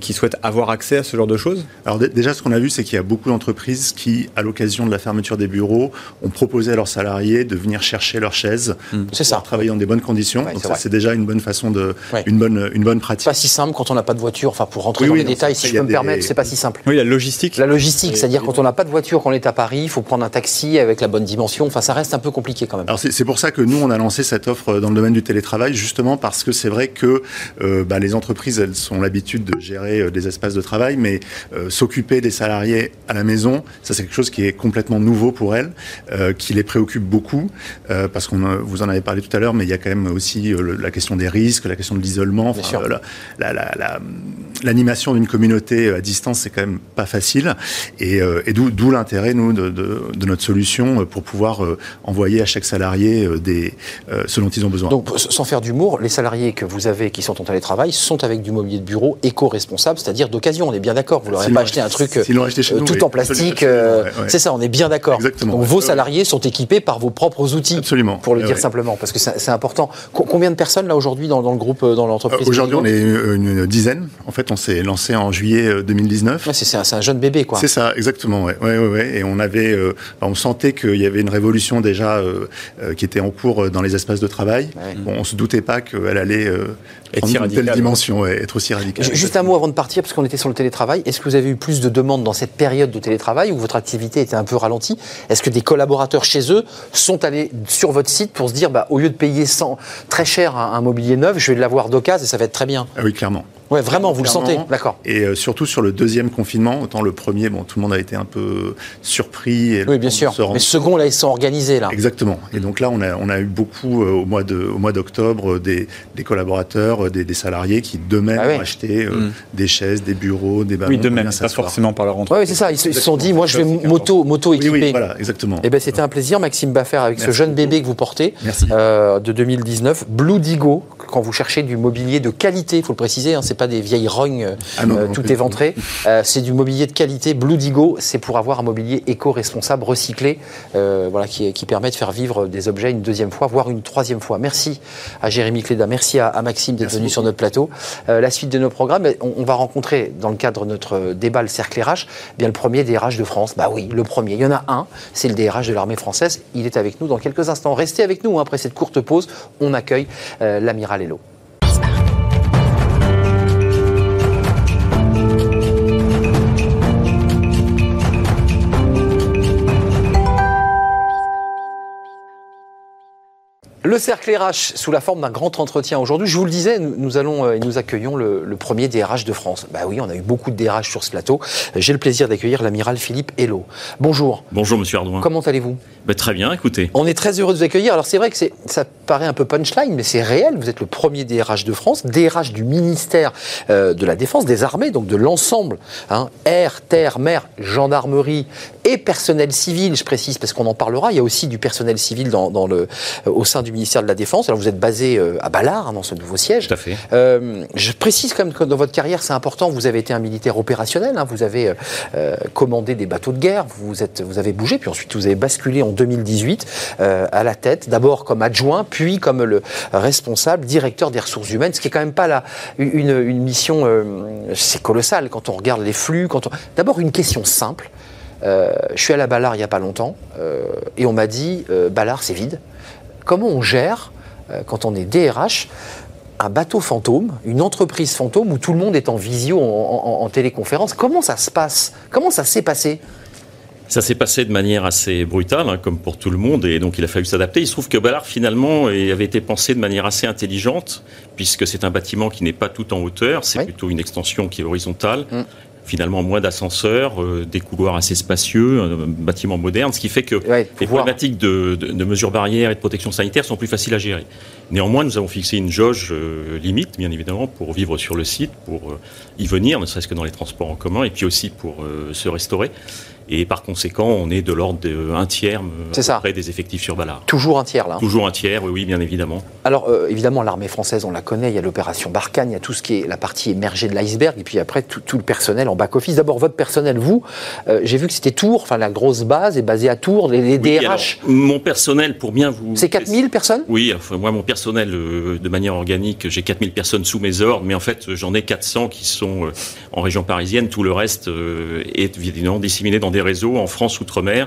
qui souhaitent avoir accès à ce genre de choses? Alors déjà, ce qu'on a vu, c'est qu'il y a beaucoup d'entreprises qui, à l'occasion de la fermeture des bureaux, ont proposé à leurs salariés de venir chercher leurs chaises, mmh. c'est ça, travailler dans des bonnes conditions. Ouais, Donc ça, c'est déjà une bonne façon de, ouais. une bonne, une bonne pratique. Pas si simple quand on n'a pas de voiture. Enfin, pour rentrer oui, dans oui, les non, détails, si je peux me des... permettre, c'est pas si simple. Oui, la logistique. La logistique, c'est-à-dire quand on n'a pas de voiture, qu'on est à Paris, il faut prendre un taxi avec la bonne dimension. Enfin, ça reste un peu compliqué quand même. Alors c'est pour ça que nous, on a lancé cette offre dans le domaine du télétravail, justement parce que c'est vrai que euh, bah, les entreprises, elles ont l'habitude de gérer euh, des espaces de travail, mais euh, s'occuper des salariés à la maison, ça c'est quelque chose qui est complètement nouveau pour elles, euh, qui les préoccupe beaucoup, euh, parce qu'on vous en avez parlé tout à l'heure, mais il y a quand même aussi euh, la question des risques, la question de l'isolement, enfin, l'animation la, la, d'une communauté à distance, c'est quand même pas facile, et, et d'où l'intérêt nous de, de, de, notre solution pour pouvoir envoyer à chaque salarié des, ce dont ils ont besoin. Donc, sans faire d'humour, les salariés que vous avez qui sont en télétravail sont avec du mobilier de bureau éco-responsable, c'est-à-dire d'occasion. On est bien d'accord. Vous leur avez pas acheté un truc acheté chez nous, tout oui. en plastique. Euh, ouais, ouais. C'est ça, on est bien d'accord. Donc vos salariés sont équipés par vos propres outils. Absolument. Pour le dire simplement, parce que c'est important. Co combien de personnes là aujourd'hui dans, dans, le groupe, dans l'entreprise euh, Aujourd'hui, on est une, une, dizaine. En fait, on s'est lancé en juillet 2019. Ouais, c'est un, un, jeune bébé, quoi. C'est ça, exactement. Ouais, ouais, ouais, Et on avait, euh, on sentait qu'il y avait une révolution déjà euh, qui était en cours dans les espaces de travail. Bon, on se doutait pas qu'elle allait être une telle dimension, être aussi radicale. Juste un mot avant de partir, parce qu'on était sur le télétravail. Est-ce que vous avez eu plus de demandes dans cette période de télétravail où votre activité était un peu ralentie? Est-ce que des collaborateurs chez eux sont allés sur votre site pour se dire, bah, au lieu de payer 100, très cher un, un mobilier neuf, je vais l'avoir d'occasion et ça va être très bien ah Oui, clairement. Ouais, vraiment, vous Clairement. le sentez, d'accord. Et euh, surtout sur le deuxième confinement, autant le premier, bon, tout le monde a été un peu surpris. Et oui, bien sûr. Mais le second, là, ils sont organisés, là. Exactement. Et donc là, on a, on a eu beaucoup, euh, au mois de, au mois d'octobre, des, des, collaborateurs, des, des, salariés qui d'eux-mêmes ah, oui. ont acheté euh, mmh. des chaises, des bureaux, des ballons. Oui, d'eux-mêmes, pas forcément par leur entreprise. Oui, c'est ça. Ils se sont dit, moi, je vais moto, moto. Oui, oui, voilà, exactement. Et ben, c'était un plaisir, Maxime Baffer, avec Merci ce jeune bébé que vous portez, euh, de 2019, Blue Digo, quand vous cherchez du mobilier de qualité, il faut le préciser, hein, c'est pas des vieilles rognes ah non, euh, tout éventré. Euh, c'est du mobilier de qualité. Blue Digo, c'est pour avoir un mobilier éco-responsable, recyclé, euh, voilà, qui, qui, permet de faire vivre des objets une deuxième fois, voire une troisième fois. Merci à Jérémy Cléda, merci à, à Maxime d'être venu sur notre plateau. La suite de nos programmes, on, on, va rencontrer dans le cadre de notre débat le cercle RH, bien le premier DRH de France. Bah oui, le premier. Il y en a un, c'est le DRH de l'armée française. Il est avec nous dans quelques instants. Restez avec nous hein, après cette courte pause. On accueille l'amiral Hello. Le cercle RH sous la forme d'un grand entretien aujourd'hui. Je vous le disais, nous allons et nous accueillons le, le, premier DRH de France. Bah oui, on a eu beaucoup de DRH sur ce plateau. J'ai le plaisir d'accueillir l'amiral Philippe Hello. Bonjour. Bonjour Monsieur Ardouin. Comment allez-vous? Bah, Très bien, écoutez. On est très heureux de vous accueillir. Alors c'est vrai que ça paraît un peu punchline, mais c'est réel. Vous êtes le premier DRH de France, DRH du ministère euh, de la Défense, des Armées, donc de l'ensemble, hein, air, terre, mer, gendarmerie et personnel civil, je précise, parce qu'on en parlera. Il y a aussi du personnel civil dans, dans le, euh, au sein du ministère de la Défense. Alors vous êtes basé euh, à Ballard, hein, dans ce nouveau siège. Tout à fait. Euh, je précise quand même que dans votre carrière, c'est important. Vous avez été un militaire opérationnel. Hein, vous avez euh, commandé des bateaux de guerre. Vous êtes, vous avez bougé, puis ensuite vous avez basculé en 2018 euh, à la tête, d'abord comme adjoint, puis comme le responsable, directeur des ressources humaines. Ce qui est quand même pas la, une, une mission, c'est colossal quand on regarde les flux. On... d'abord une question simple. Euh, je suis à la Ballard il n'y a pas longtemps euh, et on m'a dit euh, Ballard c'est vide. Comment on gère euh, quand on est DRH un bateau fantôme, une entreprise fantôme où tout le monde est en visio, en, en, en téléconférence? Comment ça se passe? Comment ça s'est passé? Ça s'est passé de manière assez brutale, hein, comme pour tout le monde, et donc il a fallu s'adapter. Il se trouve que Ballard, finalement, avait été pensé de manière assez intelligente, puisque c'est un bâtiment qui n'est pas tout en hauteur, c'est plutôt une extension qui est horizontale. Mm finalement moins d'ascenseurs, euh, des couloirs assez spacieux, un bâtiment moderne, ce qui fait que les problématiques de, mesures barrières et de protection sanitaire sont plus faciles à gérer. Néanmoins, nous avons fixé une jauge euh, limite, bien évidemment, pour vivre sur le site, pour euh, y venir, ne serait-ce que dans les transports en commun, et puis aussi pour se restaurer. Et par conséquent, on est de l'ordre d'un tiers près des effectifs sur Ballard. Toujours un tiers, là. Toujours un tiers, oui, oui, bien évidemment. Alors, euh, évidemment, l'armée française, on la connaît, il y a l'opération Barkhane, il y a tout ce qui est la partie émergée de l'iceberg, et puis après, tout, le personnel en back-office. D'abord, votre personnel, vous, euh, j'ai vu que c'était Tours, enfin, la grosse base est basée à Tours, les, DRH. mon personnel, pour bien vous... C'est 4000 personnes? Oui, enfin, moi, mon personnel, euh, de manière organique, j'ai 4000 personnes sous mes ordres, mais en fait, j'en ai 400 qui sont en région parisienne, tout le reste est évidemment disséminé dans des réseaux en France outre-mer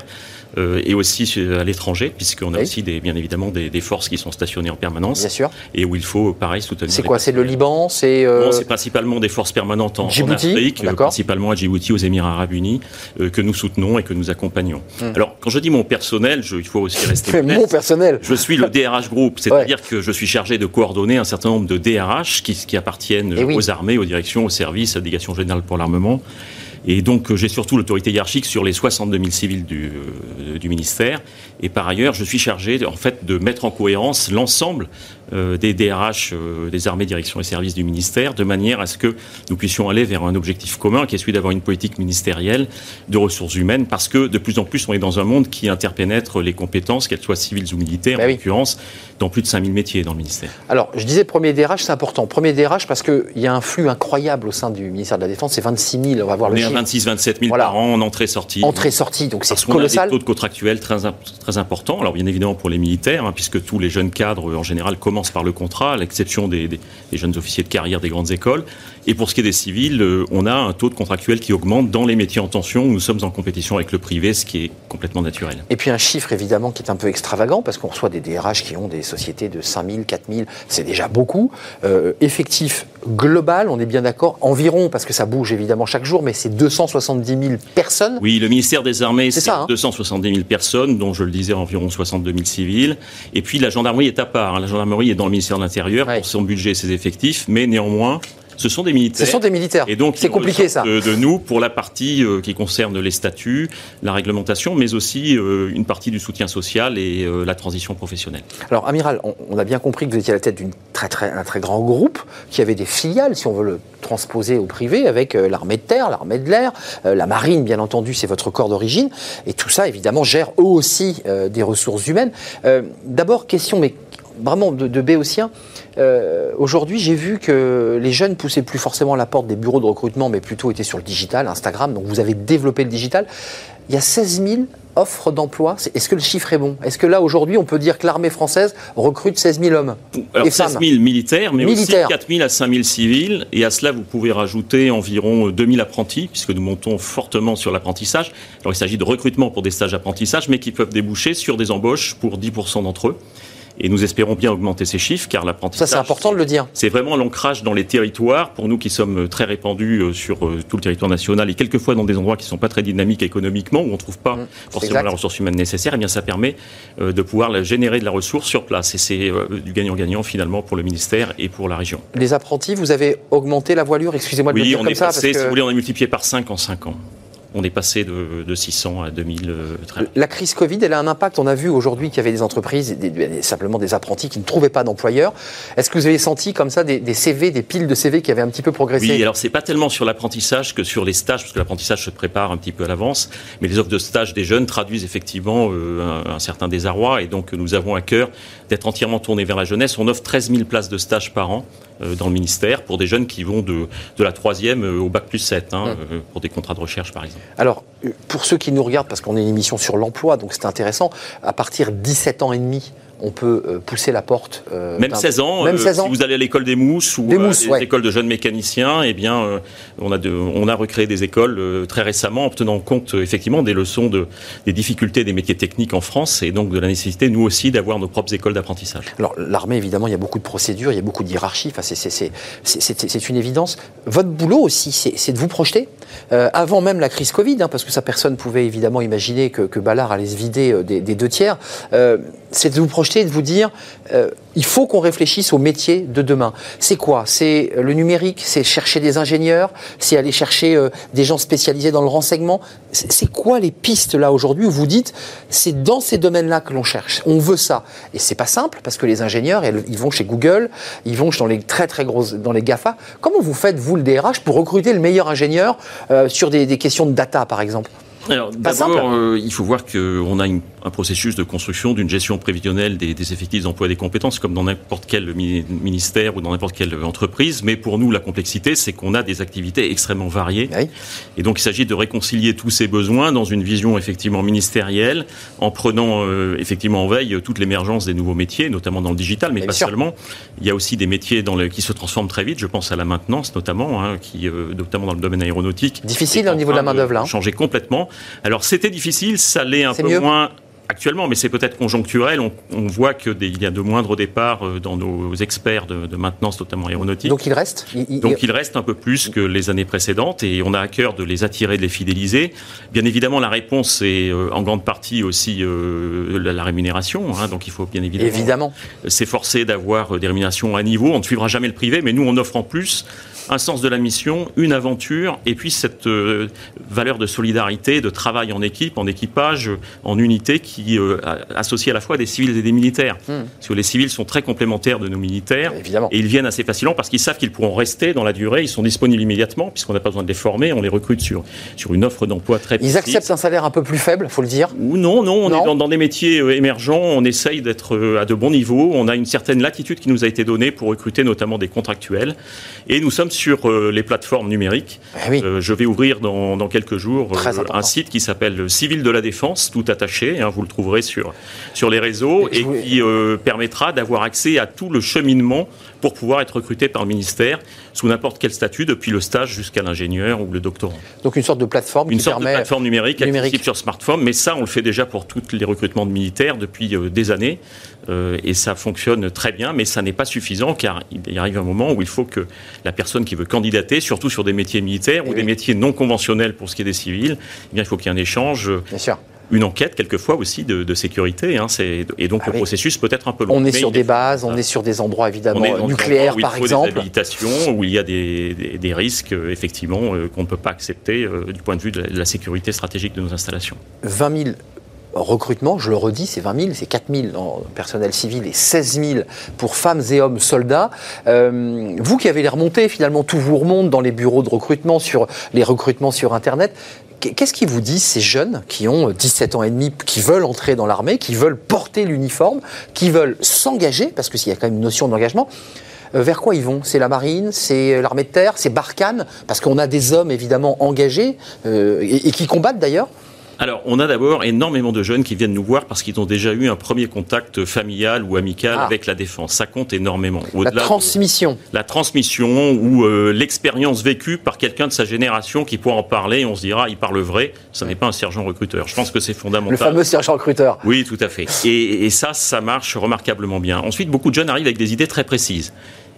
euh, et aussi à l'étranger, puisqu'on a aussi des, bien évidemment des, forces qui sont stationnées en permanence. Bien sûr. Et où il faut, pareil, soutenir. C'est quoi C'est le Liban C'est euh... c'est principalement des forces permanentes en, Djibouti, en Afrique, euh, principalement à Djibouti, aux Émirats Arabes Unis, euh, que nous soutenons et que nous accompagnons. Hmm. Alors, quand je dis mon personnel, je, il faut aussi rester. mon personnel Je suis le DRH Group, c'est-à-dire que je suis chargé de coordonner un certain nombre de DRH qui, qui appartiennent eh aux armées, aux directions, aux services, à la délégation générale pour l'armement. Et donc j'ai surtout l'autorité hiérarchique sur les 62 000 civils du, euh, du ministère. Et par ailleurs, je suis chargé en fait de mettre en cohérence l'ensemble des DRH, euh, des armées, directions et services du ministère, de manière à ce que nous puissions aller vers un objectif commun, qui est celui d'avoir une politique ministérielle de ressources humaines, parce que de plus en plus, on est dans un monde qui interpénètre les compétences, qu'elles soient civiles ou militaires, bah en l'occurrence, dans plus de 5000 métiers dans le ministère. Alors, je disais premier DRH, c'est important. Premier DRH parce qu'il y a un flux incroyable au sein du ministère de la Défense, c'est 26 000, on va voir on le est à 26 27 000 par an en entrée-sortie. Entrée-sortie, donc c'est colossal. On a des taux de contractuels très, très importants, alors bien évidemment pour les militaires, hein, puisque tous les jeunes cadres, en général, commencent par le contrat, à l'exception des, jeunes officiers de carrière des grandes écoles. Et pour ce qui est des civils, euh, on a un taux de contractuel qui augmente dans les métiers en tension où nous sommes en compétition avec le privé, ce qui est complètement naturel. Et puis un chiffre évidemment qui est un peu extravagant, parce qu'on reçoit des DRH qui ont des sociétés de 5 000, 4 000, c'est déjà beaucoup. Euh, effectif global, on est bien d'accord, environ, parce que ça bouge évidemment chaque jour, mais c'est 270 000 personnes. Oui, le ministère des Armées, c'est 270 000 hein. personnes, dont je le disais environ 62 000 civils. Et puis la gendarmerie est à part. Hein. La gendarmerie est dans le ministère de l'Intérieur pour son budget et ses effectifs, mais néanmoins, ce sont des militaires. Ce sont des militaires. Et donc, c'est compliqué ça. De, nous pour la partie euh, qui concerne les statuts, la réglementation, mais aussi euh, une partie du soutien social et euh, la transition professionnelle. Alors, amiral, on, a bien compris que vous étiez à la tête d'un très, très, très grand groupe qui avait des filiales, si on veut le transposer au privé, avec l'armée de terre, l'armée de l'air, la marine, bien entendu, c'est votre corps d'origine, et tout ça, évidemment, gère eux aussi des ressources humaines. D'abord, question, mais vraiment de, de béotien. Euh, aujourd'hui, j'ai vu que les jeunes poussaient plus forcément la porte des bureaux de recrutement, mais plutôt étaient sur le digital, Instagram. Donc vous avez développé le digital. Il y a 16 000 offres d'emploi. Est-ce que le chiffre est bon? Est-ce que là, aujourd'hui, on peut dire que l'armée française recrute 16 000 hommes Alors, 16 000 militaires, mais aussi 4 000 à 5 000 civils. Et à cela, vous pouvez rajouter environ 2 000 apprentis, puisque nous montons fortement sur l'apprentissage. Alors, il s'agit de recrutement pour des stages d'apprentissage, mais qui peuvent déboucher sur des embauches pour 10% d'entre eux. Et nous espérons bien augmenter ces chiffres, car l'apprentissage. Ça, c'est important de le dire. C'est vraiment l'ancrage dans les territoires. Pour nous qui sommes très répandus euh, sur euh, tout le territoire national et quelquefois dans des endroits qui ne sont pas très dynamiques économiquement, où on ne trouve pas mmh, forcément la ressource humaine nécessaire, et eh bien ça permet euh, de pouvoir générer de la ressource sur place. Et c'est du gagnant-gagnant finalement pour le ministère et pour la région. Les apprentis, vous avez augmenté la voilure, excusez-moi de oui, le dire on comme est ça. Passé, Si vous voulez, on a multiplié par 5 en 5 ans on est passé de, 600 à 2000. Euh, la crise Covid, elle a un impact. On a vu aujourd'hui qu'il y avait des entreprises, simplement des apprentis qui ne trouvaient pas d'employeurs. Est-ce que vous avez senti comme ça des, CV, des piles de CV qui avaient un petit peu progressé? Oui, alors c'est pas tellement sur l'apprentissage que sur les stages, parce que l'apprentissage se prépare un petit peu à l'avance, mais les offres de stage des jeunes traduisent effectivement euh, un, certain désarroi, et donc nous avons à cœur d'être entièrement tournés vers la jeunesse. On offre 13 000 places de stage par an euh, dans le ministère pour des jeunes qui vont de, de la troisième au bac plus 7, hein, hum. pour des contrats de recherche par exemple. Alors, pour ceux qui nous regardent, parce qu'on est une émission sur l'emploi, donc c'est intéressant, à partir de 17 ans et demi, on peut euh, pousser la porte. Euh, même 16 ans. Même 16 ans. Si vous allez à l'école des mousses ou des, mousses, écoles de jeunes mécaniciens, eh bien, on, a on a recréé des écoles très récemment en tenant compte effectivement des leçons de, des difficultés des métiers techniques en France et donc de la nécessité, nous aussi, d'avoir nos propres écoles d'apprentissage. Alors, l'armée, évidemment, il y a beaucoup de procédures, il y a beaucoup de hiérarchie. Enfin, c'est une évidence. Votre boulot aussi, c'est de vous projeter. avant même la crise Covid, hein, parce que ça, personne pouvait évidemment imaginer que, que Ballard allait se vider des, des deux tiers. Euh, c'est de vous projeter et de vous dire, euh, il faut qu'on réfléchisse au métier de demain. C'est quoi? C'est le numérique, c'est chercher des ingénieurs, c'est aller chercher euh, des gens spécialisés dans le renseignement? C'est quoi les pistes là aujourd'hui où vous dites, c'est dans ces domaines-là que l'on cherche, on veut ça. Et c'est pas simple parce que les ingénieurs, ils vont chez Google, ils vont dans les très très grosses, dans les GAFA. Comment vous faites, vous, le DRH, pour recruter le meilleur ingénieur sur des, des questions de data, par exemple? Alors d'abord, euh, il faut voir qu'on a un processus de construction d'une gestion prévisionnelle des, des effectifs d'emploi et des compétences, comme dans n'importe quel ministère ou dans n'importe quelle entreprise. Mais pour nous, la complexité, c'est qu'on a des activités extrêmement variées. Et donc, il s'agit de réconcilier tous ces besoins dans une vision effectivement ministérielle, en prenant euh, effectivement en veille toute l'émergence des nouveaux métiers, notamment dans le digital, mais pas seulement. Il y a aussi des métiers dans le, qui se transforment très vite. Je pense à la maintenance, notamment, hein, qui, euh, notamment dans le domaine aéronautique. Difficile au niveau de la main d'œuvre là. Hein. Changer complètement. Alors c'était difficile, ça l'est un peu moins actuellement, mais c'est peut-être conjoncturel. On, voit qu'il y a de moindres départs euh, dans nos experts de, maintenance, notamment aéronautique. Donc il reste? Donc il reste un peu plus que les années précédentes et on a à cœur de les attirer, de les fidéliser. Bien évidemment, la réponse est euh, en grande partie aussi euh, la, rémunération. Hein, donc il faut bien évidemment, évidemment. s'efforcer d'avoir des rémunérations à niveau. On ne suivra jamais le privé, mais nous, on offre en plus un sens de la mission, une aventure, et puis cette euh, valeur de solidarité, de travail en équipe, en équipage, en unité, qui euh, associe à la fois des civils et des militaires. Hmm. Parce que les civils sont très complémentaires de nos militaires, Évidemment. et ils viennent assez facilement parce qu'ils savent qu'ils pourront rester dans la durée, ils sont disponibles immédiatement, puisqu'on n'a pas besoin de les former, on les recrute sur, sur une offre d'emploi très précise. Ils acceptent un salaire un peu plus faible, faut le dire Ou non, non, on est dans, dans, des métiers euh, émergents, on essaye d'être à de bons niveaux, on a une certaine latitude qui nous a été donnée pour recruter notamment des contractuels, et nous sommes sur euh, les plateformes numériques. Eh euh, je vais ouvrir dans, quelques jours euh, un site qui s'appelle Civil de la Défense, tout attaché. Hein, vous le trouverez sur, sur les réseaux et, qui permettra d'avoir accès à tout le cheminement pour pouvoir être recruté par le ministère sous n'importe quel statut, depuis le stage jusqu'à l'ingénieur ou le doctorant. Donc une sorte de plateforme Une sorte de plateforme numérique, accessible sur smartphone, mais ça on le fait déjà pour tous les recrutements de militaires depuis des années. Euh, et ça fonctionne très bien, mais ça n'est pas suffisant car il arrive un moment où il faut que la personne qui veut candidater, surtout sur des métiers militaires ou des métiers non conventionnels pour ce qui est des civils, eh bien, il faut qu'il y ait un échange. Bien sûr une enquête quelquefois aussi de, sécurité. Hein, et donc ah le processus peut être un peu long. On est sur des bases, on est sur des endroits évidemment nucléaires par exemple. Des habilitations où il y a des, risques euh, effectivement euh, qu'on ne peut pas accepter du point de vue de la, de la, sécurité stratégique de nos installations. 20 000 recrutement, je le redis, c'est 20 000, c'est 4 000 en personnel civil et 16 000 pour femmes et hommes soldats. Euh, vous qui avez les remontés, finalement, tout vous remonte dans les bureaux de recrutement, sur les recrutements sur Internet. Qu'est-ce qui vous disent ces jeunes qui ont 17 ans et demi, qui veulent entrer dans l'armée, qui veulent porter l'uniforme, qui veulent s'engager, parce qu'il y a quand même une notion d'engagement euh, vers quoi ils vont? C'est la marine, c'est l'armée de terre, c'est Barkhane, parce qu'on a des hommes évidemment engagés euh, et, qui combattent d'ailleurs alors, on a d'abord énormément de jeunes qui viennent nous voir parce qu'ils ont déjà eu un premier contact familial ou amical ah. avec la défense. Ça compte énormément. La transmission. la transmission ou euh, l'expérience vécue par quelqu'un de sa génération qui pourra en parler. On se dira, il parle vrai. Ce n'est pas un sergent recruteur. Je pense que c'est fondamental. Le fameux sergent recruteur. Oui, tout à fait. Et, et ça, ça marche remarquablement bien. Ensuite, beaucoup de jeunes arrivent avec des idées très précises.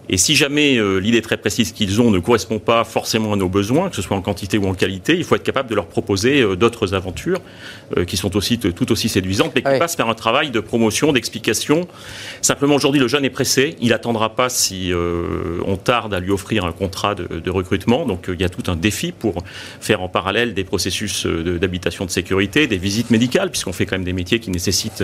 Et si jamais euh, l'idée très précise qu'ils ont ne correspond pas forcément à nos besoins, que ce soit en quantité ou en qualité, il faut être capable de leur proposer euh, d'autres aventures euh, qui sont aussi tout aussi séduisantes, mais qui passent par un travail de promotion, d'explication. Simplement, aujourd'hui, le jeune est pressé. Il n'attendra pas si on tarde à lui offrir un contrat de, de recrutement. Donc, il y a tout un défi pour faire en parallèle des processus d'habitation de, sécurité, des visites médicales, puisqu'on fait quand même des métiers qui nécessitent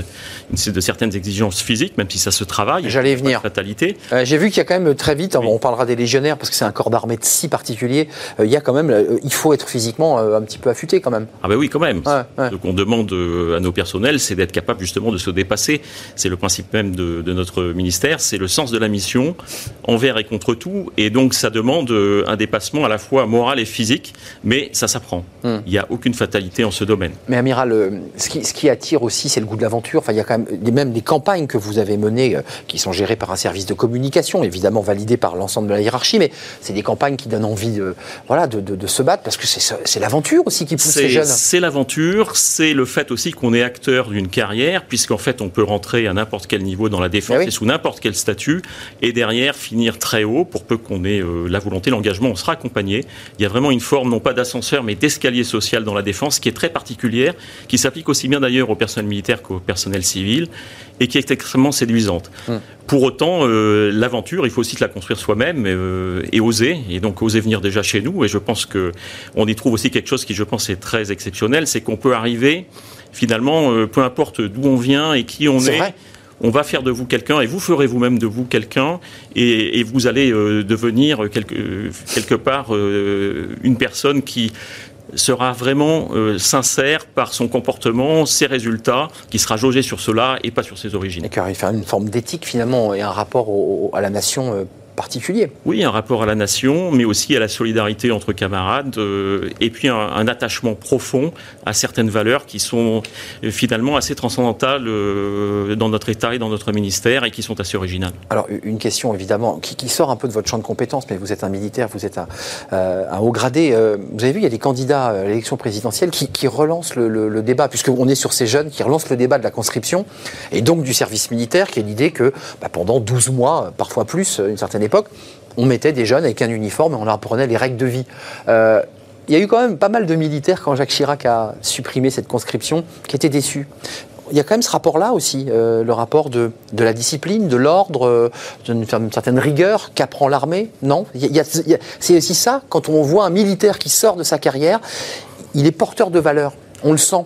de certaines exigences physiques, même si ça se travaille. J'allais venir. Fatalité. J'ai vu qu'il y a quand même euh, très vite, on parlera des légionnaires parce que c'est un corps d'armée si particulier. il y a quand même, il faut être physiquement un petit peu affûté quand même. Ah ben oui, quand même. Ce qu'on demande à nos personnels, c'est d'être capable justement de se dépasser. C'est le principe même de, notre ministère, c'est le sens de la mission envers et contre tout. Et donc ça demande un dépassement à la fois moral et physique, mais ça s'apprend. Hmm. Il n'y a aucune fatalité en ce domaine. Mais amiral, ce qui, ce qui attire aussi, c'est le goût de l'aventure. Enfin, il y a quand même même des campagnes que vous avez menées qui sont gérées par un service de communication, évidemment validé par l'ensemble de la hiérarchie, mais c'est des campagnes qui donnent envie de, voilà, de, de, se battre parce que c'est l'aventure aussi qui pousse les jeunes. C'est l'aventure, c'est le fait aussi qu'on est acteur d'une carrière, puisqu'en fait on peut rentrer à n'importe quel niveau dans la défense eh et sous n'importe quel statut, et derrière finir très haut pour peu qu'on ait euh, la volonté, l'engagement, on sera accompagné. Il y a vraiment une forme non pas d'ascenseur mais d'escalier social dans la défense qui est très particulière, qui s'applique aussi bien d'ailleurs aux personnel militaires qu'au personnel civil et qui est extrêmement séduisante. Hum. Pour autant, euh, l'aventure, il faut aussi la construire soi-même euh, et oser, et donc oser venir déjà chez nous. Et je pense que on y trouve aussi quelque chose qui, je pense, est très exceptionnel, c'est qu'on peut arriver finalement, euh, peu importe d'où on vient et qui on est. on va faire de vous quelqu'un et vous ferez vous-même de vous quelqu'un et, et, vous allez devenir quelque, quelque part une personne qui sera vraiment euh, sincère par son comportement, ses résultats, qui sera jaugé sur cela et pas sur ses origines. D'accord, il fait une forme d'éthique finalement et un rapport à la nation euh, particulier. Oui, un rapport à la nation, mais aussi à la solidarité entre camarades, euh, et puis un, attachement profond à certaines valeurs qui sont euh, finalement assez transcendantales euh, dans notre État et dans notre ministère, et qui sont assez originales. Alors, une question évidemment qui, sort un peu de votre champ de compétences, mais vous êtes un militaire, vous êtes un, haut gradé. vous avez vu, il y a des candidats à l'élection présidentielle qui, relancent le, le, le débat, puisqu'on est sur ces jeunes qui relancent le débat de la conscription, et donc du service militaire, qui est l'idée que bah, pendant 12 mois, parfois plus, une certaine époque, on mettait des jeunes avec un uniforme et on leur apprenait les règles de vie. Euh, il y a eu quand même pas mal de militaires quand Jacques Chirac a supprimé cette conscription qui étaient déçus. Il y a quand même ce rapport-là aussi, euh, le rapport de, la discipline, de l'ordre, euh, d'une certaine rigueur qu'apprend l'armée, non? C'est aussi ça, quand on voit un militaire qui sort de sa carrière, il est porteur de valeurs, on le sent.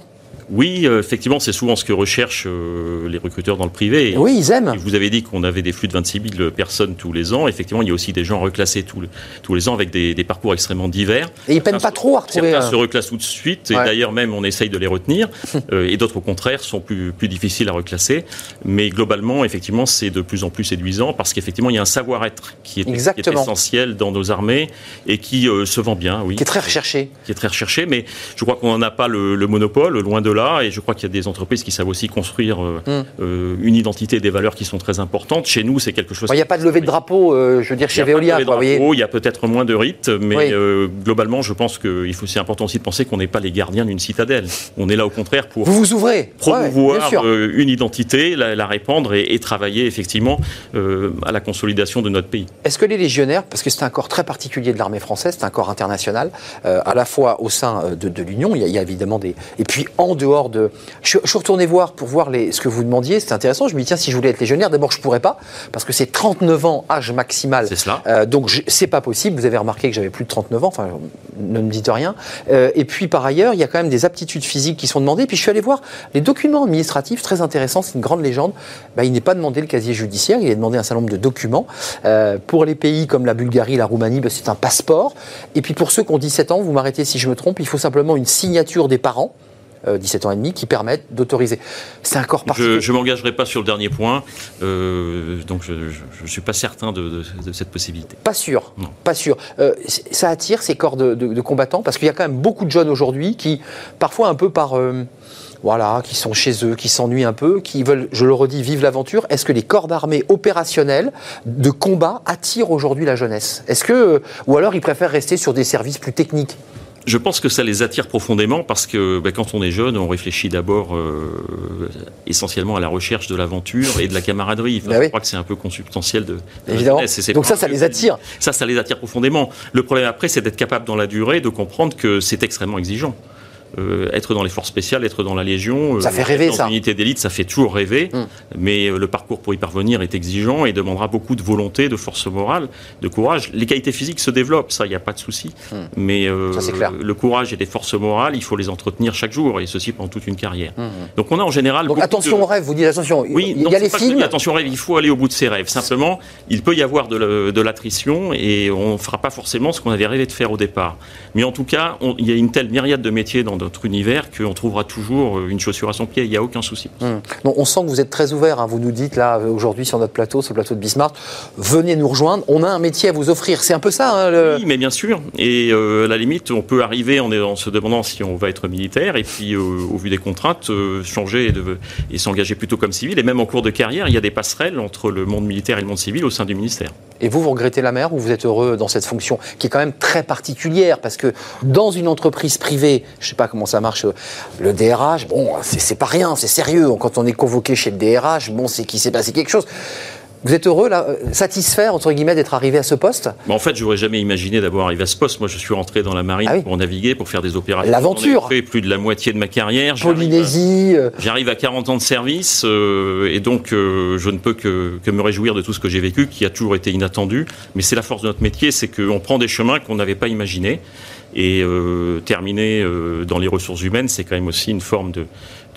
Oui, euh, effectivement, c'est souvent ce que recherchent euh, les recruteurs dans le privé. oui, ils aiment. vous avez dit qu'on avait des flux de 26 000 personnes tous les ans. Effectivement, il y a aussi des gens reclassés tous, tous les ans avec des, parcours extrêmement divers. Et ils peinent pas trop à retrouver. Certains euh, se reclassent tout de suite, et d'ailleurs même on essaye de les retenir. et d'autres, au contraire, sont plus, plus difficiles à reclasser. Mais globalement, effectivement, c'est de plus en plus séduisant parce qu'effectivement, il y a un savoir-être qui, qui est, essentiel dans nos armées et qui se vend bien. Oui. Qui est très recherché. Qui est très recherché, mais je crois qu'on n'en a pas le, le monopole, loin de et je crois qu'il y a des entreprises qui savent aussi construire euh, mm. euh, une identité et des valeurs qui sont très importantes. Chez nous, c'est quelque chose. Il n'y a pas de levée de drapeau, euh, je veux dire, chez Veolia. Il y a peut-être moins de rites, mais globalement, je pense qu'il faut. C'est important aussi de penser qu'on n'est pas les gardiens d'une citadelle. On est là au contraire pour. Vous vous ouvrez. Promouvoir une identité, la, répandre et, travailler effectivement à la consolidation de notre pays. Est-ce que les légionnaires, parce que c'est un corps très particulier de l'armée française, c'est un corps international, à la fois au sein de, l'Union, il, il, y a évidemment des. Et puis en dehors de. Je, suis retourné voir pour voir les, ce que vous demandiez, c'était intéressant. Je me dis, tiens, si je voulais être légionnaire, d'abord, je pourrais pas, parce que c'est 39 ans, âge maximal. C'est cela. Euh, donc, c'est pas possible. Vous avez remarqué que j'avais plus de 39 ans, enfin, ne me dites rien. Euh, et puis, par ailleurs, il y a quand même des aptitudes physiques qui sont demandées. Puis, je suis allé voir les documents administratifs, très intéressants, c'est une grande légende. Bah, il n'est pas demandé le casier judiciaire, il est demandé un certain nombre de documents. Euh, pour les pays comme la Bulgarie, la Roumanie, bah, c'est un passeport. Et puis, pour ceux qui ont 17 ans, vous m'arrêtez si je me trompe, il faut simplement une signature des parents. 17 euh, ans et demi, qui permettent d'autoriser. C'est un corps particulier. Je ne m'engagerai pas sur le dernier point, euh, donc je ne suis pas certain de, cette possibilité. Pas sûr, pas sûr. Euh, ça attire ces corps de, combattants, parce qu'il y a quand même beaucoup de jeunes aujourd'hui qui, parfois un peu par... voilà, qui sont chez eux, qui s'ennuient un peu, qui veulent, je le redis, vivre l'aventure. Est-ce que les corps d'armée opérationnels de combat attirent aujourd'hui la jeunesse? Est-ce que, ou alors ils préfèrent rester sur des services plus techniques? Je pense que ça les attire profondément parce que ben, quand on est jeune, on réfléchit d'abord euh, essentiellement à la recherche de l'aventure et de la camaraderie. Ben je crois que c'est un peu consubstantiel de, Évidemment. Donc ça, ça les attire. Ça, ça les attire profondément. Le problème après, c'est d'être capable dans la durée de comprendre que c'est extrêmement exigeant. Euh, être dans les forces spéciales, être dans la Légion. Ça fait rêver, dans ça. Une unité d'élite, ça fait toujours rêver. Hum. Mais le parcours pour y parvenir est exigeant et demandera beaucoup de volonté, de force morale, de courage. Les qualités physiques se développent, ça, il n'y a pas de souci. Hum. Mais Ça, clair. le courage et les forces morales, il faut les entretenir chaque jour, et ceci pendant toute une carrière. Donc on a en général. Donc attention de- aux rêves, vous dites attention. oui, il non, y a les films. Attention, rêve, il faut aller au bout de ses rêves. Simplement, il peut y avoir de, la- de l'attrition et on ne fera pas forcément ce qu'on avait rêvé de faire au départ. Mais en tout cas, il y a une telle myriade de métiers dans notre univers qu'on trouvera toujours une chaussure à son pied. Il n'y a aucun souci. Non, on sent que vous êtes très ouvert. hein. Vous nous dites là aujourd'hui sur notre plateau, sur le plateau de Bismarck, venez nous rejoindre. On a un métier à vous offrir. C'est un peu ça. hein, le- Oui, mais bien sûr. Et euh, à la limite, on peut arriver en, en se demandant si on va être militaire et puis, euh, au vu des contraintes, euh, changer et, s'engager plutôt comme civil. Et même en cours de carrière, il y a des passerelles entre le monde militaire et le monde civil au sein du ministère. Et vous, vous regrettez la mer ou vous êtes heureux dans cette fonction qui est quand même très particulière? Parce que dans une entreprise privée, je sais pas comment ça marche, euh, le DRH, bon, c'est pas rien, c'est sérieux. Quand on est convoqué chez le DRH, bon, c'est qu'il s'est passé quelque chose. Vous êtes heureux, là, euh, satisfait, entre guillemets, d'être arrivé à ce poste? En fait, j'aurais jamais imaginé d'avoir arrivé à ce poste. Moi, je suis rentré dans la marine Ah oui. pour naviguer, pour faire des opérations. L'aventure. J'en ai fait plus de la moitié de ma carrière. J'arrive à- Polynésie, euh, J'arrive à 40 ans de service euh, et donc euh, je ne peux que, que me réjouir de tout ce que j'ai vécu, qui a toujours été inattendu. Mais c'est la force de notre métier, c'est qu'on prend des chemins qu'on n'avait pas imaginés. Et euh, terminer euh, dans les ressources humaines, c'est quand même aussi une forme de,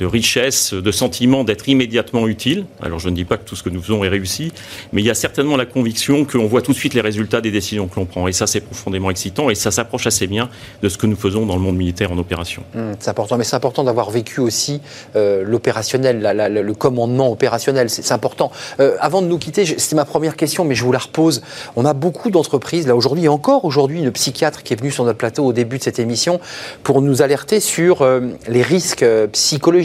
de richesse, de sentiment d'être immédiatement utile. Alors je ne dis pas que tout ce que nous faisons est réussi, mais il y a certainement la conviction qu'on voit tout de suite les résultats des décisions que l'on prend. Et ça, c'est profondément excitant et ça s'approche assez bien de ce que nous faisons dans le monde militaire en opération. hum, c'est important. Mais c'est important d'avoir vécu aussi euh, l'opérationnel, le commandement opérationnel. C'est important. Euh, avant de nous quitter, c'était ma première question, mais je vous la repose. On a beaucoup d'entreprises, là aujourd'hui, et encore aujourd'hui, une psychiatre qui est venue sur notre plateau au début de cette émission pour nous alerter sur euh, les risques euh,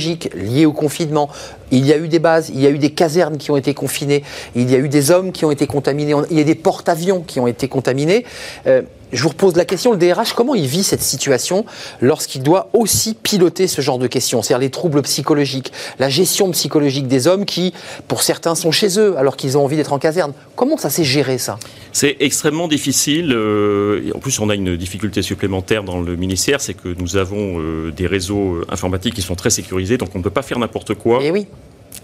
psychologiques liés au confinement. Il y a eu des bases, il y a eu des casernes qui ont été confinées, il y a eu des hommes qui ont été contaminés, on- il y a des porte-avions qui ont été contaminés. Euh, je vous repose la question, le DRH, comment il vit cette situation lorsqu'il doit aussi piloter ce genre de questions C'est-à-dire les troubles psychologiques, la gestion psychologique des hommes qui, pour certains, sont chez eux alors qu'ils ont envie d'être en caserne? Comment ça s'est géré ça? C'est extrêmement difficile. euh, en plus, on a une difficulté supplémentaire dans le ministère, c'est que nous avons euh, des réseaux informatiques qui sont très sécurisés, donc on ne peut pas faire n'importe quoi. Eh oui,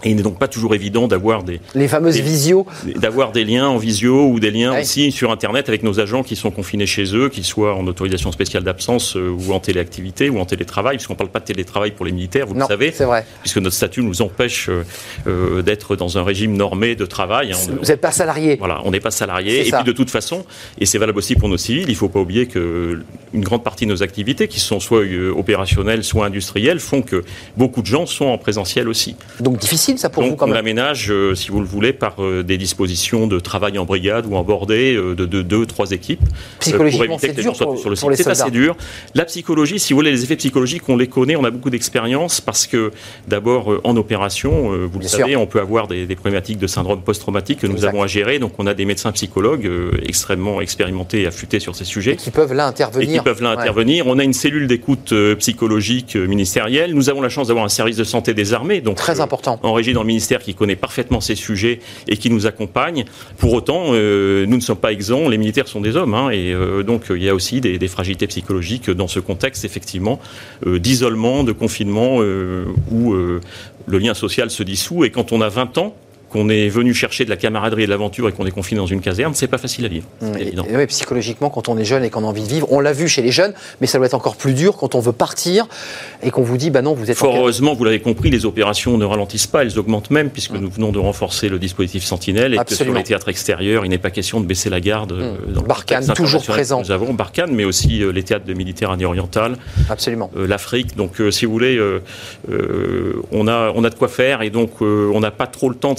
Et il n'est donc pas toujours évident d'avoir des, les fameuses Des- visios. d'avoir des liens en visio ou des liens Ouais. aussi sur Internet avec nos agents qui sont confinés chez eux, qu'ils soient en autorisation spéciale d'absence euh, ou en téléactivité ou en télétravail, puisqu'on ne parle pas de télétravail pour les militaires, vous non, le savez, c'est vrai. puisque notre statut nous empêche euh, euh, d'être dans un régime normé de travail. hein. On- Vous n'êtes pas salarié. Voilà, on n'est pas salarié. Et ça. puis de toute façon, et c'est valable aussi pour nos civils, il ne faut pas oublier que une grande partie de nos activités, qui sont soit opérationnelles, soit industrielles, font que beaucoup de gens sont en présentiel aussi. Donc difficile ça pour vous Donc quand on l'aménage, euh, si vous le voulez, par euh, des dispositions de travail en brigade ou en bordée euh, de deux, deux, trois équipes. Psychologiquement, c'est dur pour- sur le pour site. les C'est assez dur. La psychologie, si vous voulez, les effets psychologiques, on les connaît, on a beaucoup d'expérience parce que d'abord en opération, vous le savez, on peut avoir des, des problématiques de syndrome post-traumatique que nous Exact. avons à gérer. Donc on a des médecins psychologues extrêmement expérimentés et affûtés sur ces sujets Et qui peuvent là et intervenir. qui peuvent là Ouais. intervenir. On a une cellule d'écoute psychologique ministérielle. Nous avons la chance d'avoir un service de santé des armées, donc Très important. en dans le ministère qui connaît parfaitement ces sujets et qui nous accompagne. Pour autant, euh, nous ne sommes pas exempts. Les militaires sont des hommes, hein, et euh, donc il y a aussi des, des fragilités psychologiques dans ce contexte, effectivement, euh, d'isolement, de confinement, où le lien social se dissout. Et quand on a 20 ans, qu'on est venu chercher de la camaraderie et de l'aventure et qu'on est confiné dans une caserne, c'est pas facile à vivre. c'est Mmh, Et- évident. et ouais, psychologiquement, quand on est jeune et qu'on a envie de vivre, on l'a vu chez les jeunes, mais ça doit être encore plus dur quand on veut partir et qu'on vous dit, bah non, vous êtes Fort en heureusement, vous l'avez compris, les opérations ne ralentissent pas, elles augmentent même, puisque nous venons de renforcer le dispositif Sentinelle et que sur les théâtres extérieurs, il n'est pas question de baisser la garde. euh, dans le Barkhane, toujours présent. Nous avons Barkhane, mais aussi euh, les théâtres de Méditerranée orientale, Absolument. euh, l'Afrique. Donc, euh, si vous voulez, euh, euh, on, a, on a de quoi faire et donc euh, on n'a pas trop le temps de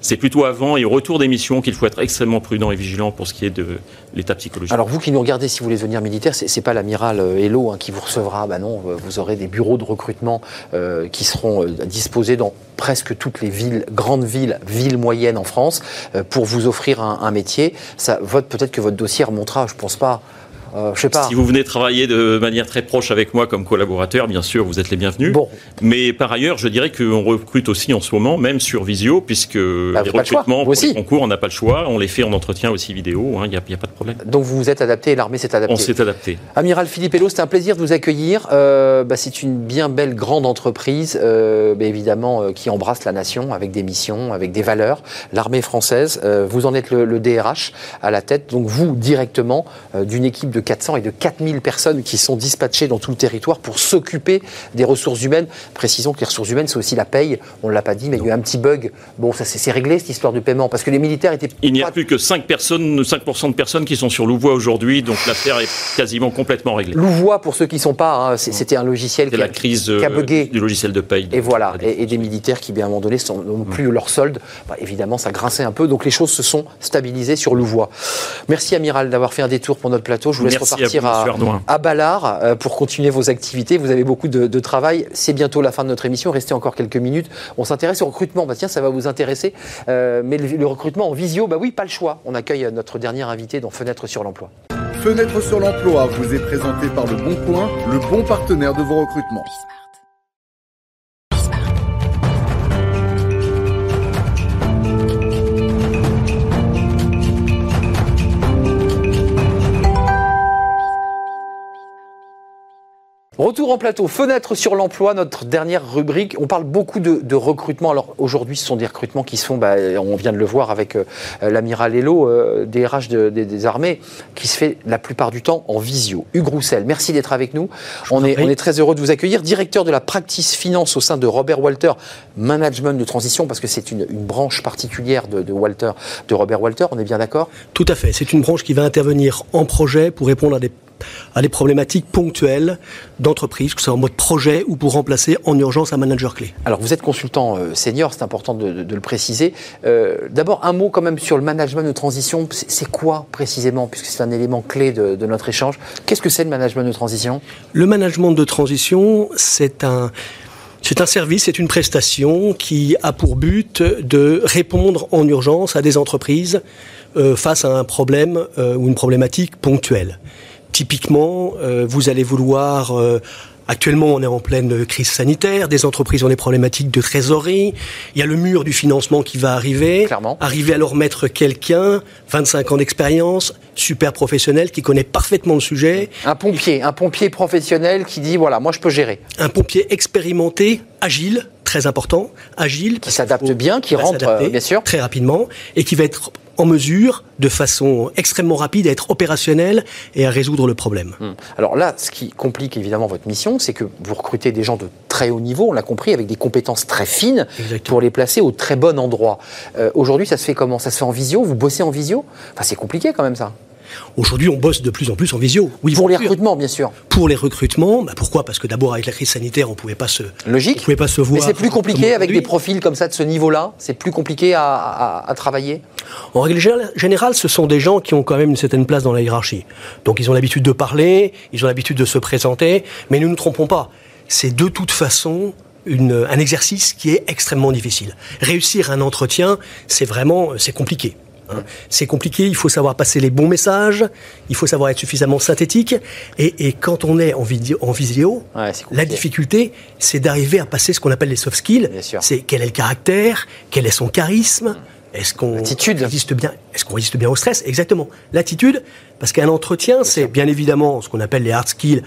C'est plutôt avant et au retour des missions qu'il faut être extrêmement prudent et vigilant pour ce qui est de l'état psychologique. Alors vous qui nous regardez, si vous voulez devenir militaire, c'est c'est pas l'amiral euh, Hello hein, qui vous recevra. Bah non, euh, vous aurez des bureaux de recrutement euh, qui seront disposés dans presque toutes les villes, grandes villes, villes moyennes en France, pour vous offrir un, métier. Peut-être que votre dossier remontera, je pense pas. Euh, Je sais pas. Si vous venez travailler de manière très proche avec moi comme collaborateur, bien sûr, vous êtes les bienvenus. Bon. Mais par ailleurs, je dirais qu'on recrute aussi en ce moment, même sur Visio, puisque Bah, les le recrutements vous pour aussi. les concours, on n'a pas le choix. On les fait en entretien aussi vidéo, il n'y a, a pas de problème. Donc vous vous êtes adapté et l'armée s'est adaptée. On s'est adapté. Amiral Philippe Hello, c'est un plaisir de vous accueillir. Euh, bah, c'est une bien belle grande entreprise, euh, bah, évidemment, euh, qui embrasse la nation avec des missions, avec des valeurs. L'armée française, euh, vous en êtes le, le DRH à la tête, donc vous directement euh, d'une équipe de 400 et de 4000 personnes qui sont dispatchées dans tout le territoire pour s'occuper des ressources humaines. Précisons que les ressources humaines, c'est aussi la paye. On ne l'a pas dit, mais il y a eu un petit bug. Bon, ça c'est réglé cette histoire de paiement parce que les militaires étaient. Il n'y a plus que 5 personnes, 5% de personnes qui sont sur Louvois aujourd'hui, donc l'affaire est quasiment complètement réglée. Louvois, pour ceux qui ne sont pas, hein, c'est- c'était un logiciel qui a, la crise qui a euh, bugué. du logiciel de paye. Et voilà, et, et des militaires qui, bien à un moment donné, n'ont plus leur solde. Bah, évidemment, ça grinçait un peu, donc les choses se sont stabilisées sur Louvois. Merci, Amiral, d'avoir fait un détour pour notre plateau. Je vous laisse Merci à repartir Ardouin. à Ballard euh, pour continuer vos activités. Vous avez beaucoup de, de travail. C'est bientôt la fin de notre émission. Restez encore quelques minutes. On s'intéresse au recrutement. Bah, tiens, ça va vous intéresser. Euh, mais le, le recrutement en visio, bah oui, pas le choix. On accueille notre dernier invité dans Fenêtre sur l'emploi. Fenêtre sur l'emploi vous est présenté par Le Bon Coin, le bon partenaire de vos recrutements. Retour en plateau, fenêtre sur l'emploi, notre dernière rubrique. On parle beaucoup de, de recrutement. Alors aujourd'hui, ce sont des recrutements qui se font, bah, on vient de le voir avec euh, l'amiral Hello, euh, DRH de- des- des armées, qui se fait la plupart du temps en visio. Hugues Roussel, merci d'être avec nous. On est, prie. on est très heureux de vous accueillir. Directeur de la practice finance au sein de Robert Walter, management de transition, parce que c'est une, une branche particulière de Walter, de Robert Walter. On est bien d'accord? Tout à fait. C'est une branche qui va intervenir en projet pour répondre à des, à des problématiques ponctuelles d'entreprise, que ce soit en mode projet ou pour remplacer en urgence un manager clé. Alors, vous êtes consultant euh, senior, c'est important de, de- de le préciser. Euh, D'abord, un mot quand même sur le management de transition. C'est c'est quoi précisément, puisque c'est un élément clé de, de notre échange? Qu'est-ce que c'est le management de transition? Le management de transition, c'est un, c'est un service, c'est une prestation qui a pour but de répondre en urgence à des entreprises euh, face à un problème euh, ou une problématique ponctuelle. Typiquement, euh, vous allez vouloir euh, Actuellement, on est en pleine crise sanitaire, des entreprises ont des problématiques de trésorerie, il y a le mur du financement qui va arriver. Clairement. Arriver à leur mettre quelqu'un, 25 ans d'expérience, super professionnel, qui connaît parfaitement le sujet, Un pompier, un pompier professionnel qui dit voilà, moi je peux gérer, un pompier expérimenté, agile, très important, agile, qui s'adapte bien, qui rentre, euh, bien sûr. très rapidement et qui va être en mesure, de façon extrêmement rapide, à être opérationnel et à résoudre le problème. Hum. Alors là, ce qui complique évidemment votre mission, c'est que vous recrutez des gens de très haut niveau, on l'a compris, avec des compétences très fines Exactement. pour les placer au très bon endroit. Euh, Aujourd'hui, ça se fait comment? Ça se fait en visio? Vous bossez en visio? Enfin, c'est compliqué quand même ça. Aujourd'hui, on bosse de plus en plus en visio. Oui, Pour les recrutements, bien sûr. Pour les recrutements, bah pourquoi? Parce que d'abord, avec la crise sanitaire, on pouvait pas se, on Logique. pouvait pas se voir. Mais c'est plus compliqué avec des profils comme ça de ce niveau-là? C'est plus compliqué à, à- à travailler? En règle générale- générale, ce sont des gens qui ont quand même une certaine place dans la hiérarchie. Donc ils ont l'habitude de parler, ils ont l'habitude de se présenter, mais ne nous trompons pas, c'est de toute façon une- un exercice qui est extrêmement difficile. Réussir un entretien, c'est vraiment, c'est compliqué. Hein. C'est compliqué, il faut savoir passer les bons messages, il faut savoir être suffisamment synthétique, et, et quand on est en vidéo, en visio, Ouais, la difficulté, c'est d'arriver à passer ce qu'on appelle les soft skills. C'est quel est le caractère, quel est son charisme, est-ce qu'on résiste bien, est-ce qu'on résiste bien au stress? Exactement. L'attitude, parce qu'un entretien, c'est bien évidemment ce qu'on appelle les hard skills,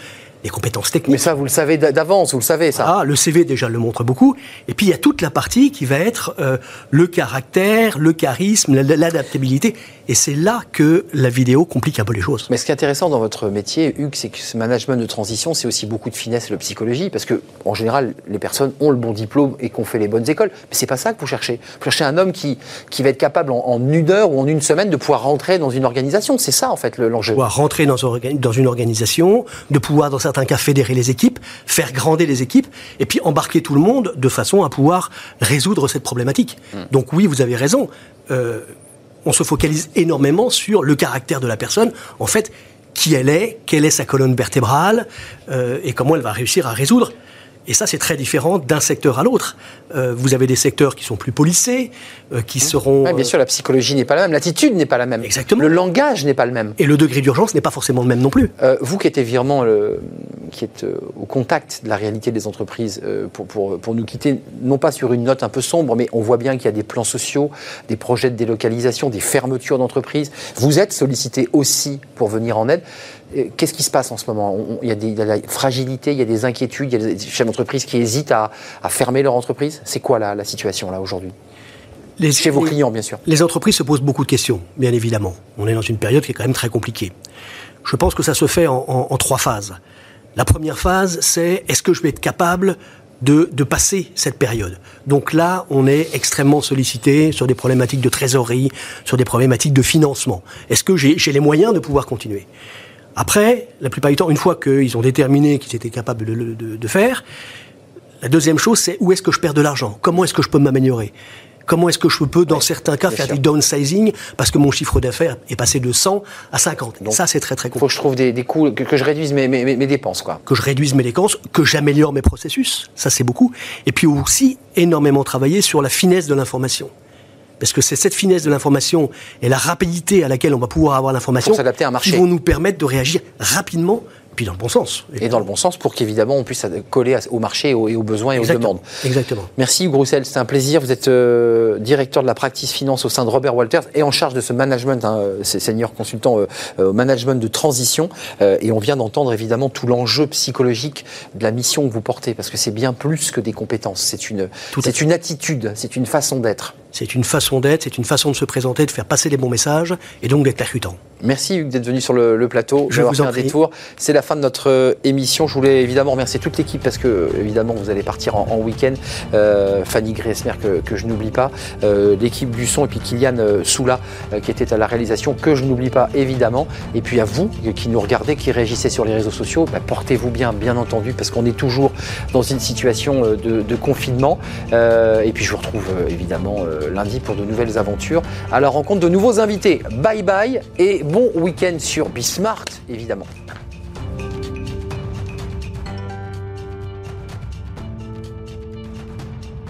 compétences Mais techniques. ça, vous le savez d'a- d'avance, vous le savez ça. Ah, le CV déjà le montre beaucoup. Et puis il y a toute la partie qui va être euh, le caractère, le charisme, la- l'adaptabilité. Et c'est là que la vidéo complique un peu les choses. Mais ce qui est intéressant dans votre métier, Hugues, c'est que ce management de transition, c'est aussi beaucoup de finesse et de psychologie, parce que en général, les personnes ont le bon diplôme et qu'on fait les bonnes écoles. Mais c'est pas ça que vous cherchez. Vous cherchez un homme qui, qui va être capable en, en une heure ou en une semaine de pouvoir rentrer dans une organisation. C'est ça en fait le- l'enjeu. pouvoir rentrer dans, dans une organisation, de pouvoir dans certains cas fédérer les équipes, faire grandir les équipes, et puis embarquer tout le monde de façon à pouvoir résoudre cette problématique. Donc oui, vous avez raison. Euh, on se focalise énormément sur le caractère de la personne. En fait, qui elle est, quelle est sa colonne vertébrale, euh, et comment elle va réussir à résoudre. Et ça, c'est très différent d'un secteur à l'autre. Euh, vous avez des secteurs qui sont plus polissés, euh, qui mmh. seront... bien sûr, la psychologie n'est pas la même, l'attitude n'est pas la même. Exactement. Le langage n'est pas le même. Et le degré d'urgence n'est pas forcément le même non plus. vous qui êtes virement, qui êtes au contact de la réalité des entreprises, pour, pour, pour nous quitter, non pas sur une note un peu sombre, mais on voit bien qu'il y a des plans sociaux, des projets de délocalisation, des fermetures d'entreprises. Vous êtes sollicité aussi pour venir en aide. Euh, qu'est-ce qui se passe en ce moment il y, a des, de la fragilité, il y a des inquiétudes, il y a des chefs d'entreprise qui hésitent à, fermer leur entreprise. C'est quoi la, situation là aujourd'hui? Chez vos clients, bien sûr. Les entreprises se posent beaucoup de questions, bien évidemment. On est dans une période qui est quand même très compliquée. Je pense que ça se fait en, trois phases. La première phase, c'est est-ce que je vais être capable de, de, passer cette période? Donc là, on est extrêmement sollicité sur des problématiques de trésorerie, sur des problématiques de financement. Est-ce que j'ai les moyens de pouvoir continuer? Après, la plupart du temps, une fois qu'ils ont déterminé qu'ils étaient capables de, faire, la deuxième chose, c'est où est-ce que je perds de l'argent? Comment est-ce que je peux m'améliorer? Comment est-ce que je peux, dans certains cas, faire du downsizing? Parce que mon chiffre d'affaires est passé de 100 à 50 Ça, c'est très très compliqué. Il faut que je trouve des, coûts, que, je réduise mes, mes, dépenses. Quoi. Que je réduise mes dépenses, que j'améliore mes processus. Ça, c'est beaucoup. Et puis aussi, énormément travailler sur la finesse de l'information parce que c'est cette finesse de l'information et la rapidité à laquelle on va pouvoir avoir l'information qui vont nous permettre de réagir rapidement puis dans le bon sens. Et dans le bon sens pour qu'évidemment on puisse coller au marché et aux, besoins et aux demandes. Exactement. Merci Hugues Roussel, c'était un plaisir. Vous êtes euh, directeur de la practice finance au sein de Robert Walters et en charge de ce management, hein, senior consultant euh, euh, au management de transition. et on vient d'entendre évidemment tout l'enjeu psychologique de la mission que vous portez parce que c'est bien plus que des compétences. C'est une, c'est une attitude, c'est une façon d'être. C'est une façon d'être, c'est une façon de se présenter, de faire passer les bons messages et donc d'être percutant. Merci Hugues d'être venu sur le, plateau. Je vous en un détour. C'est la fin de notre euh, émission. Je voulais évidemment remercier toute l'équipe parce que évidemment vous allez partir en, week-end. Euh, Fanny Griesmer que, je n'oublie pas, euh, l'équipe du son et puis Kylian Soula qui était à la réalisation que je n'oublie pas évidemment. Et puis à vous qui nous regardez, qui réagissez sur les réseaux sociaux, bah, portez-vous bien, bien entendu, parce qu'on est toujours dans une situation de, de confinement. et puis je vous retrouve évidemment lundi pour de nouvelles aventures à la rencontre de nouveaux invités. Bye bye et bon week-end sur Bismart, évidemment.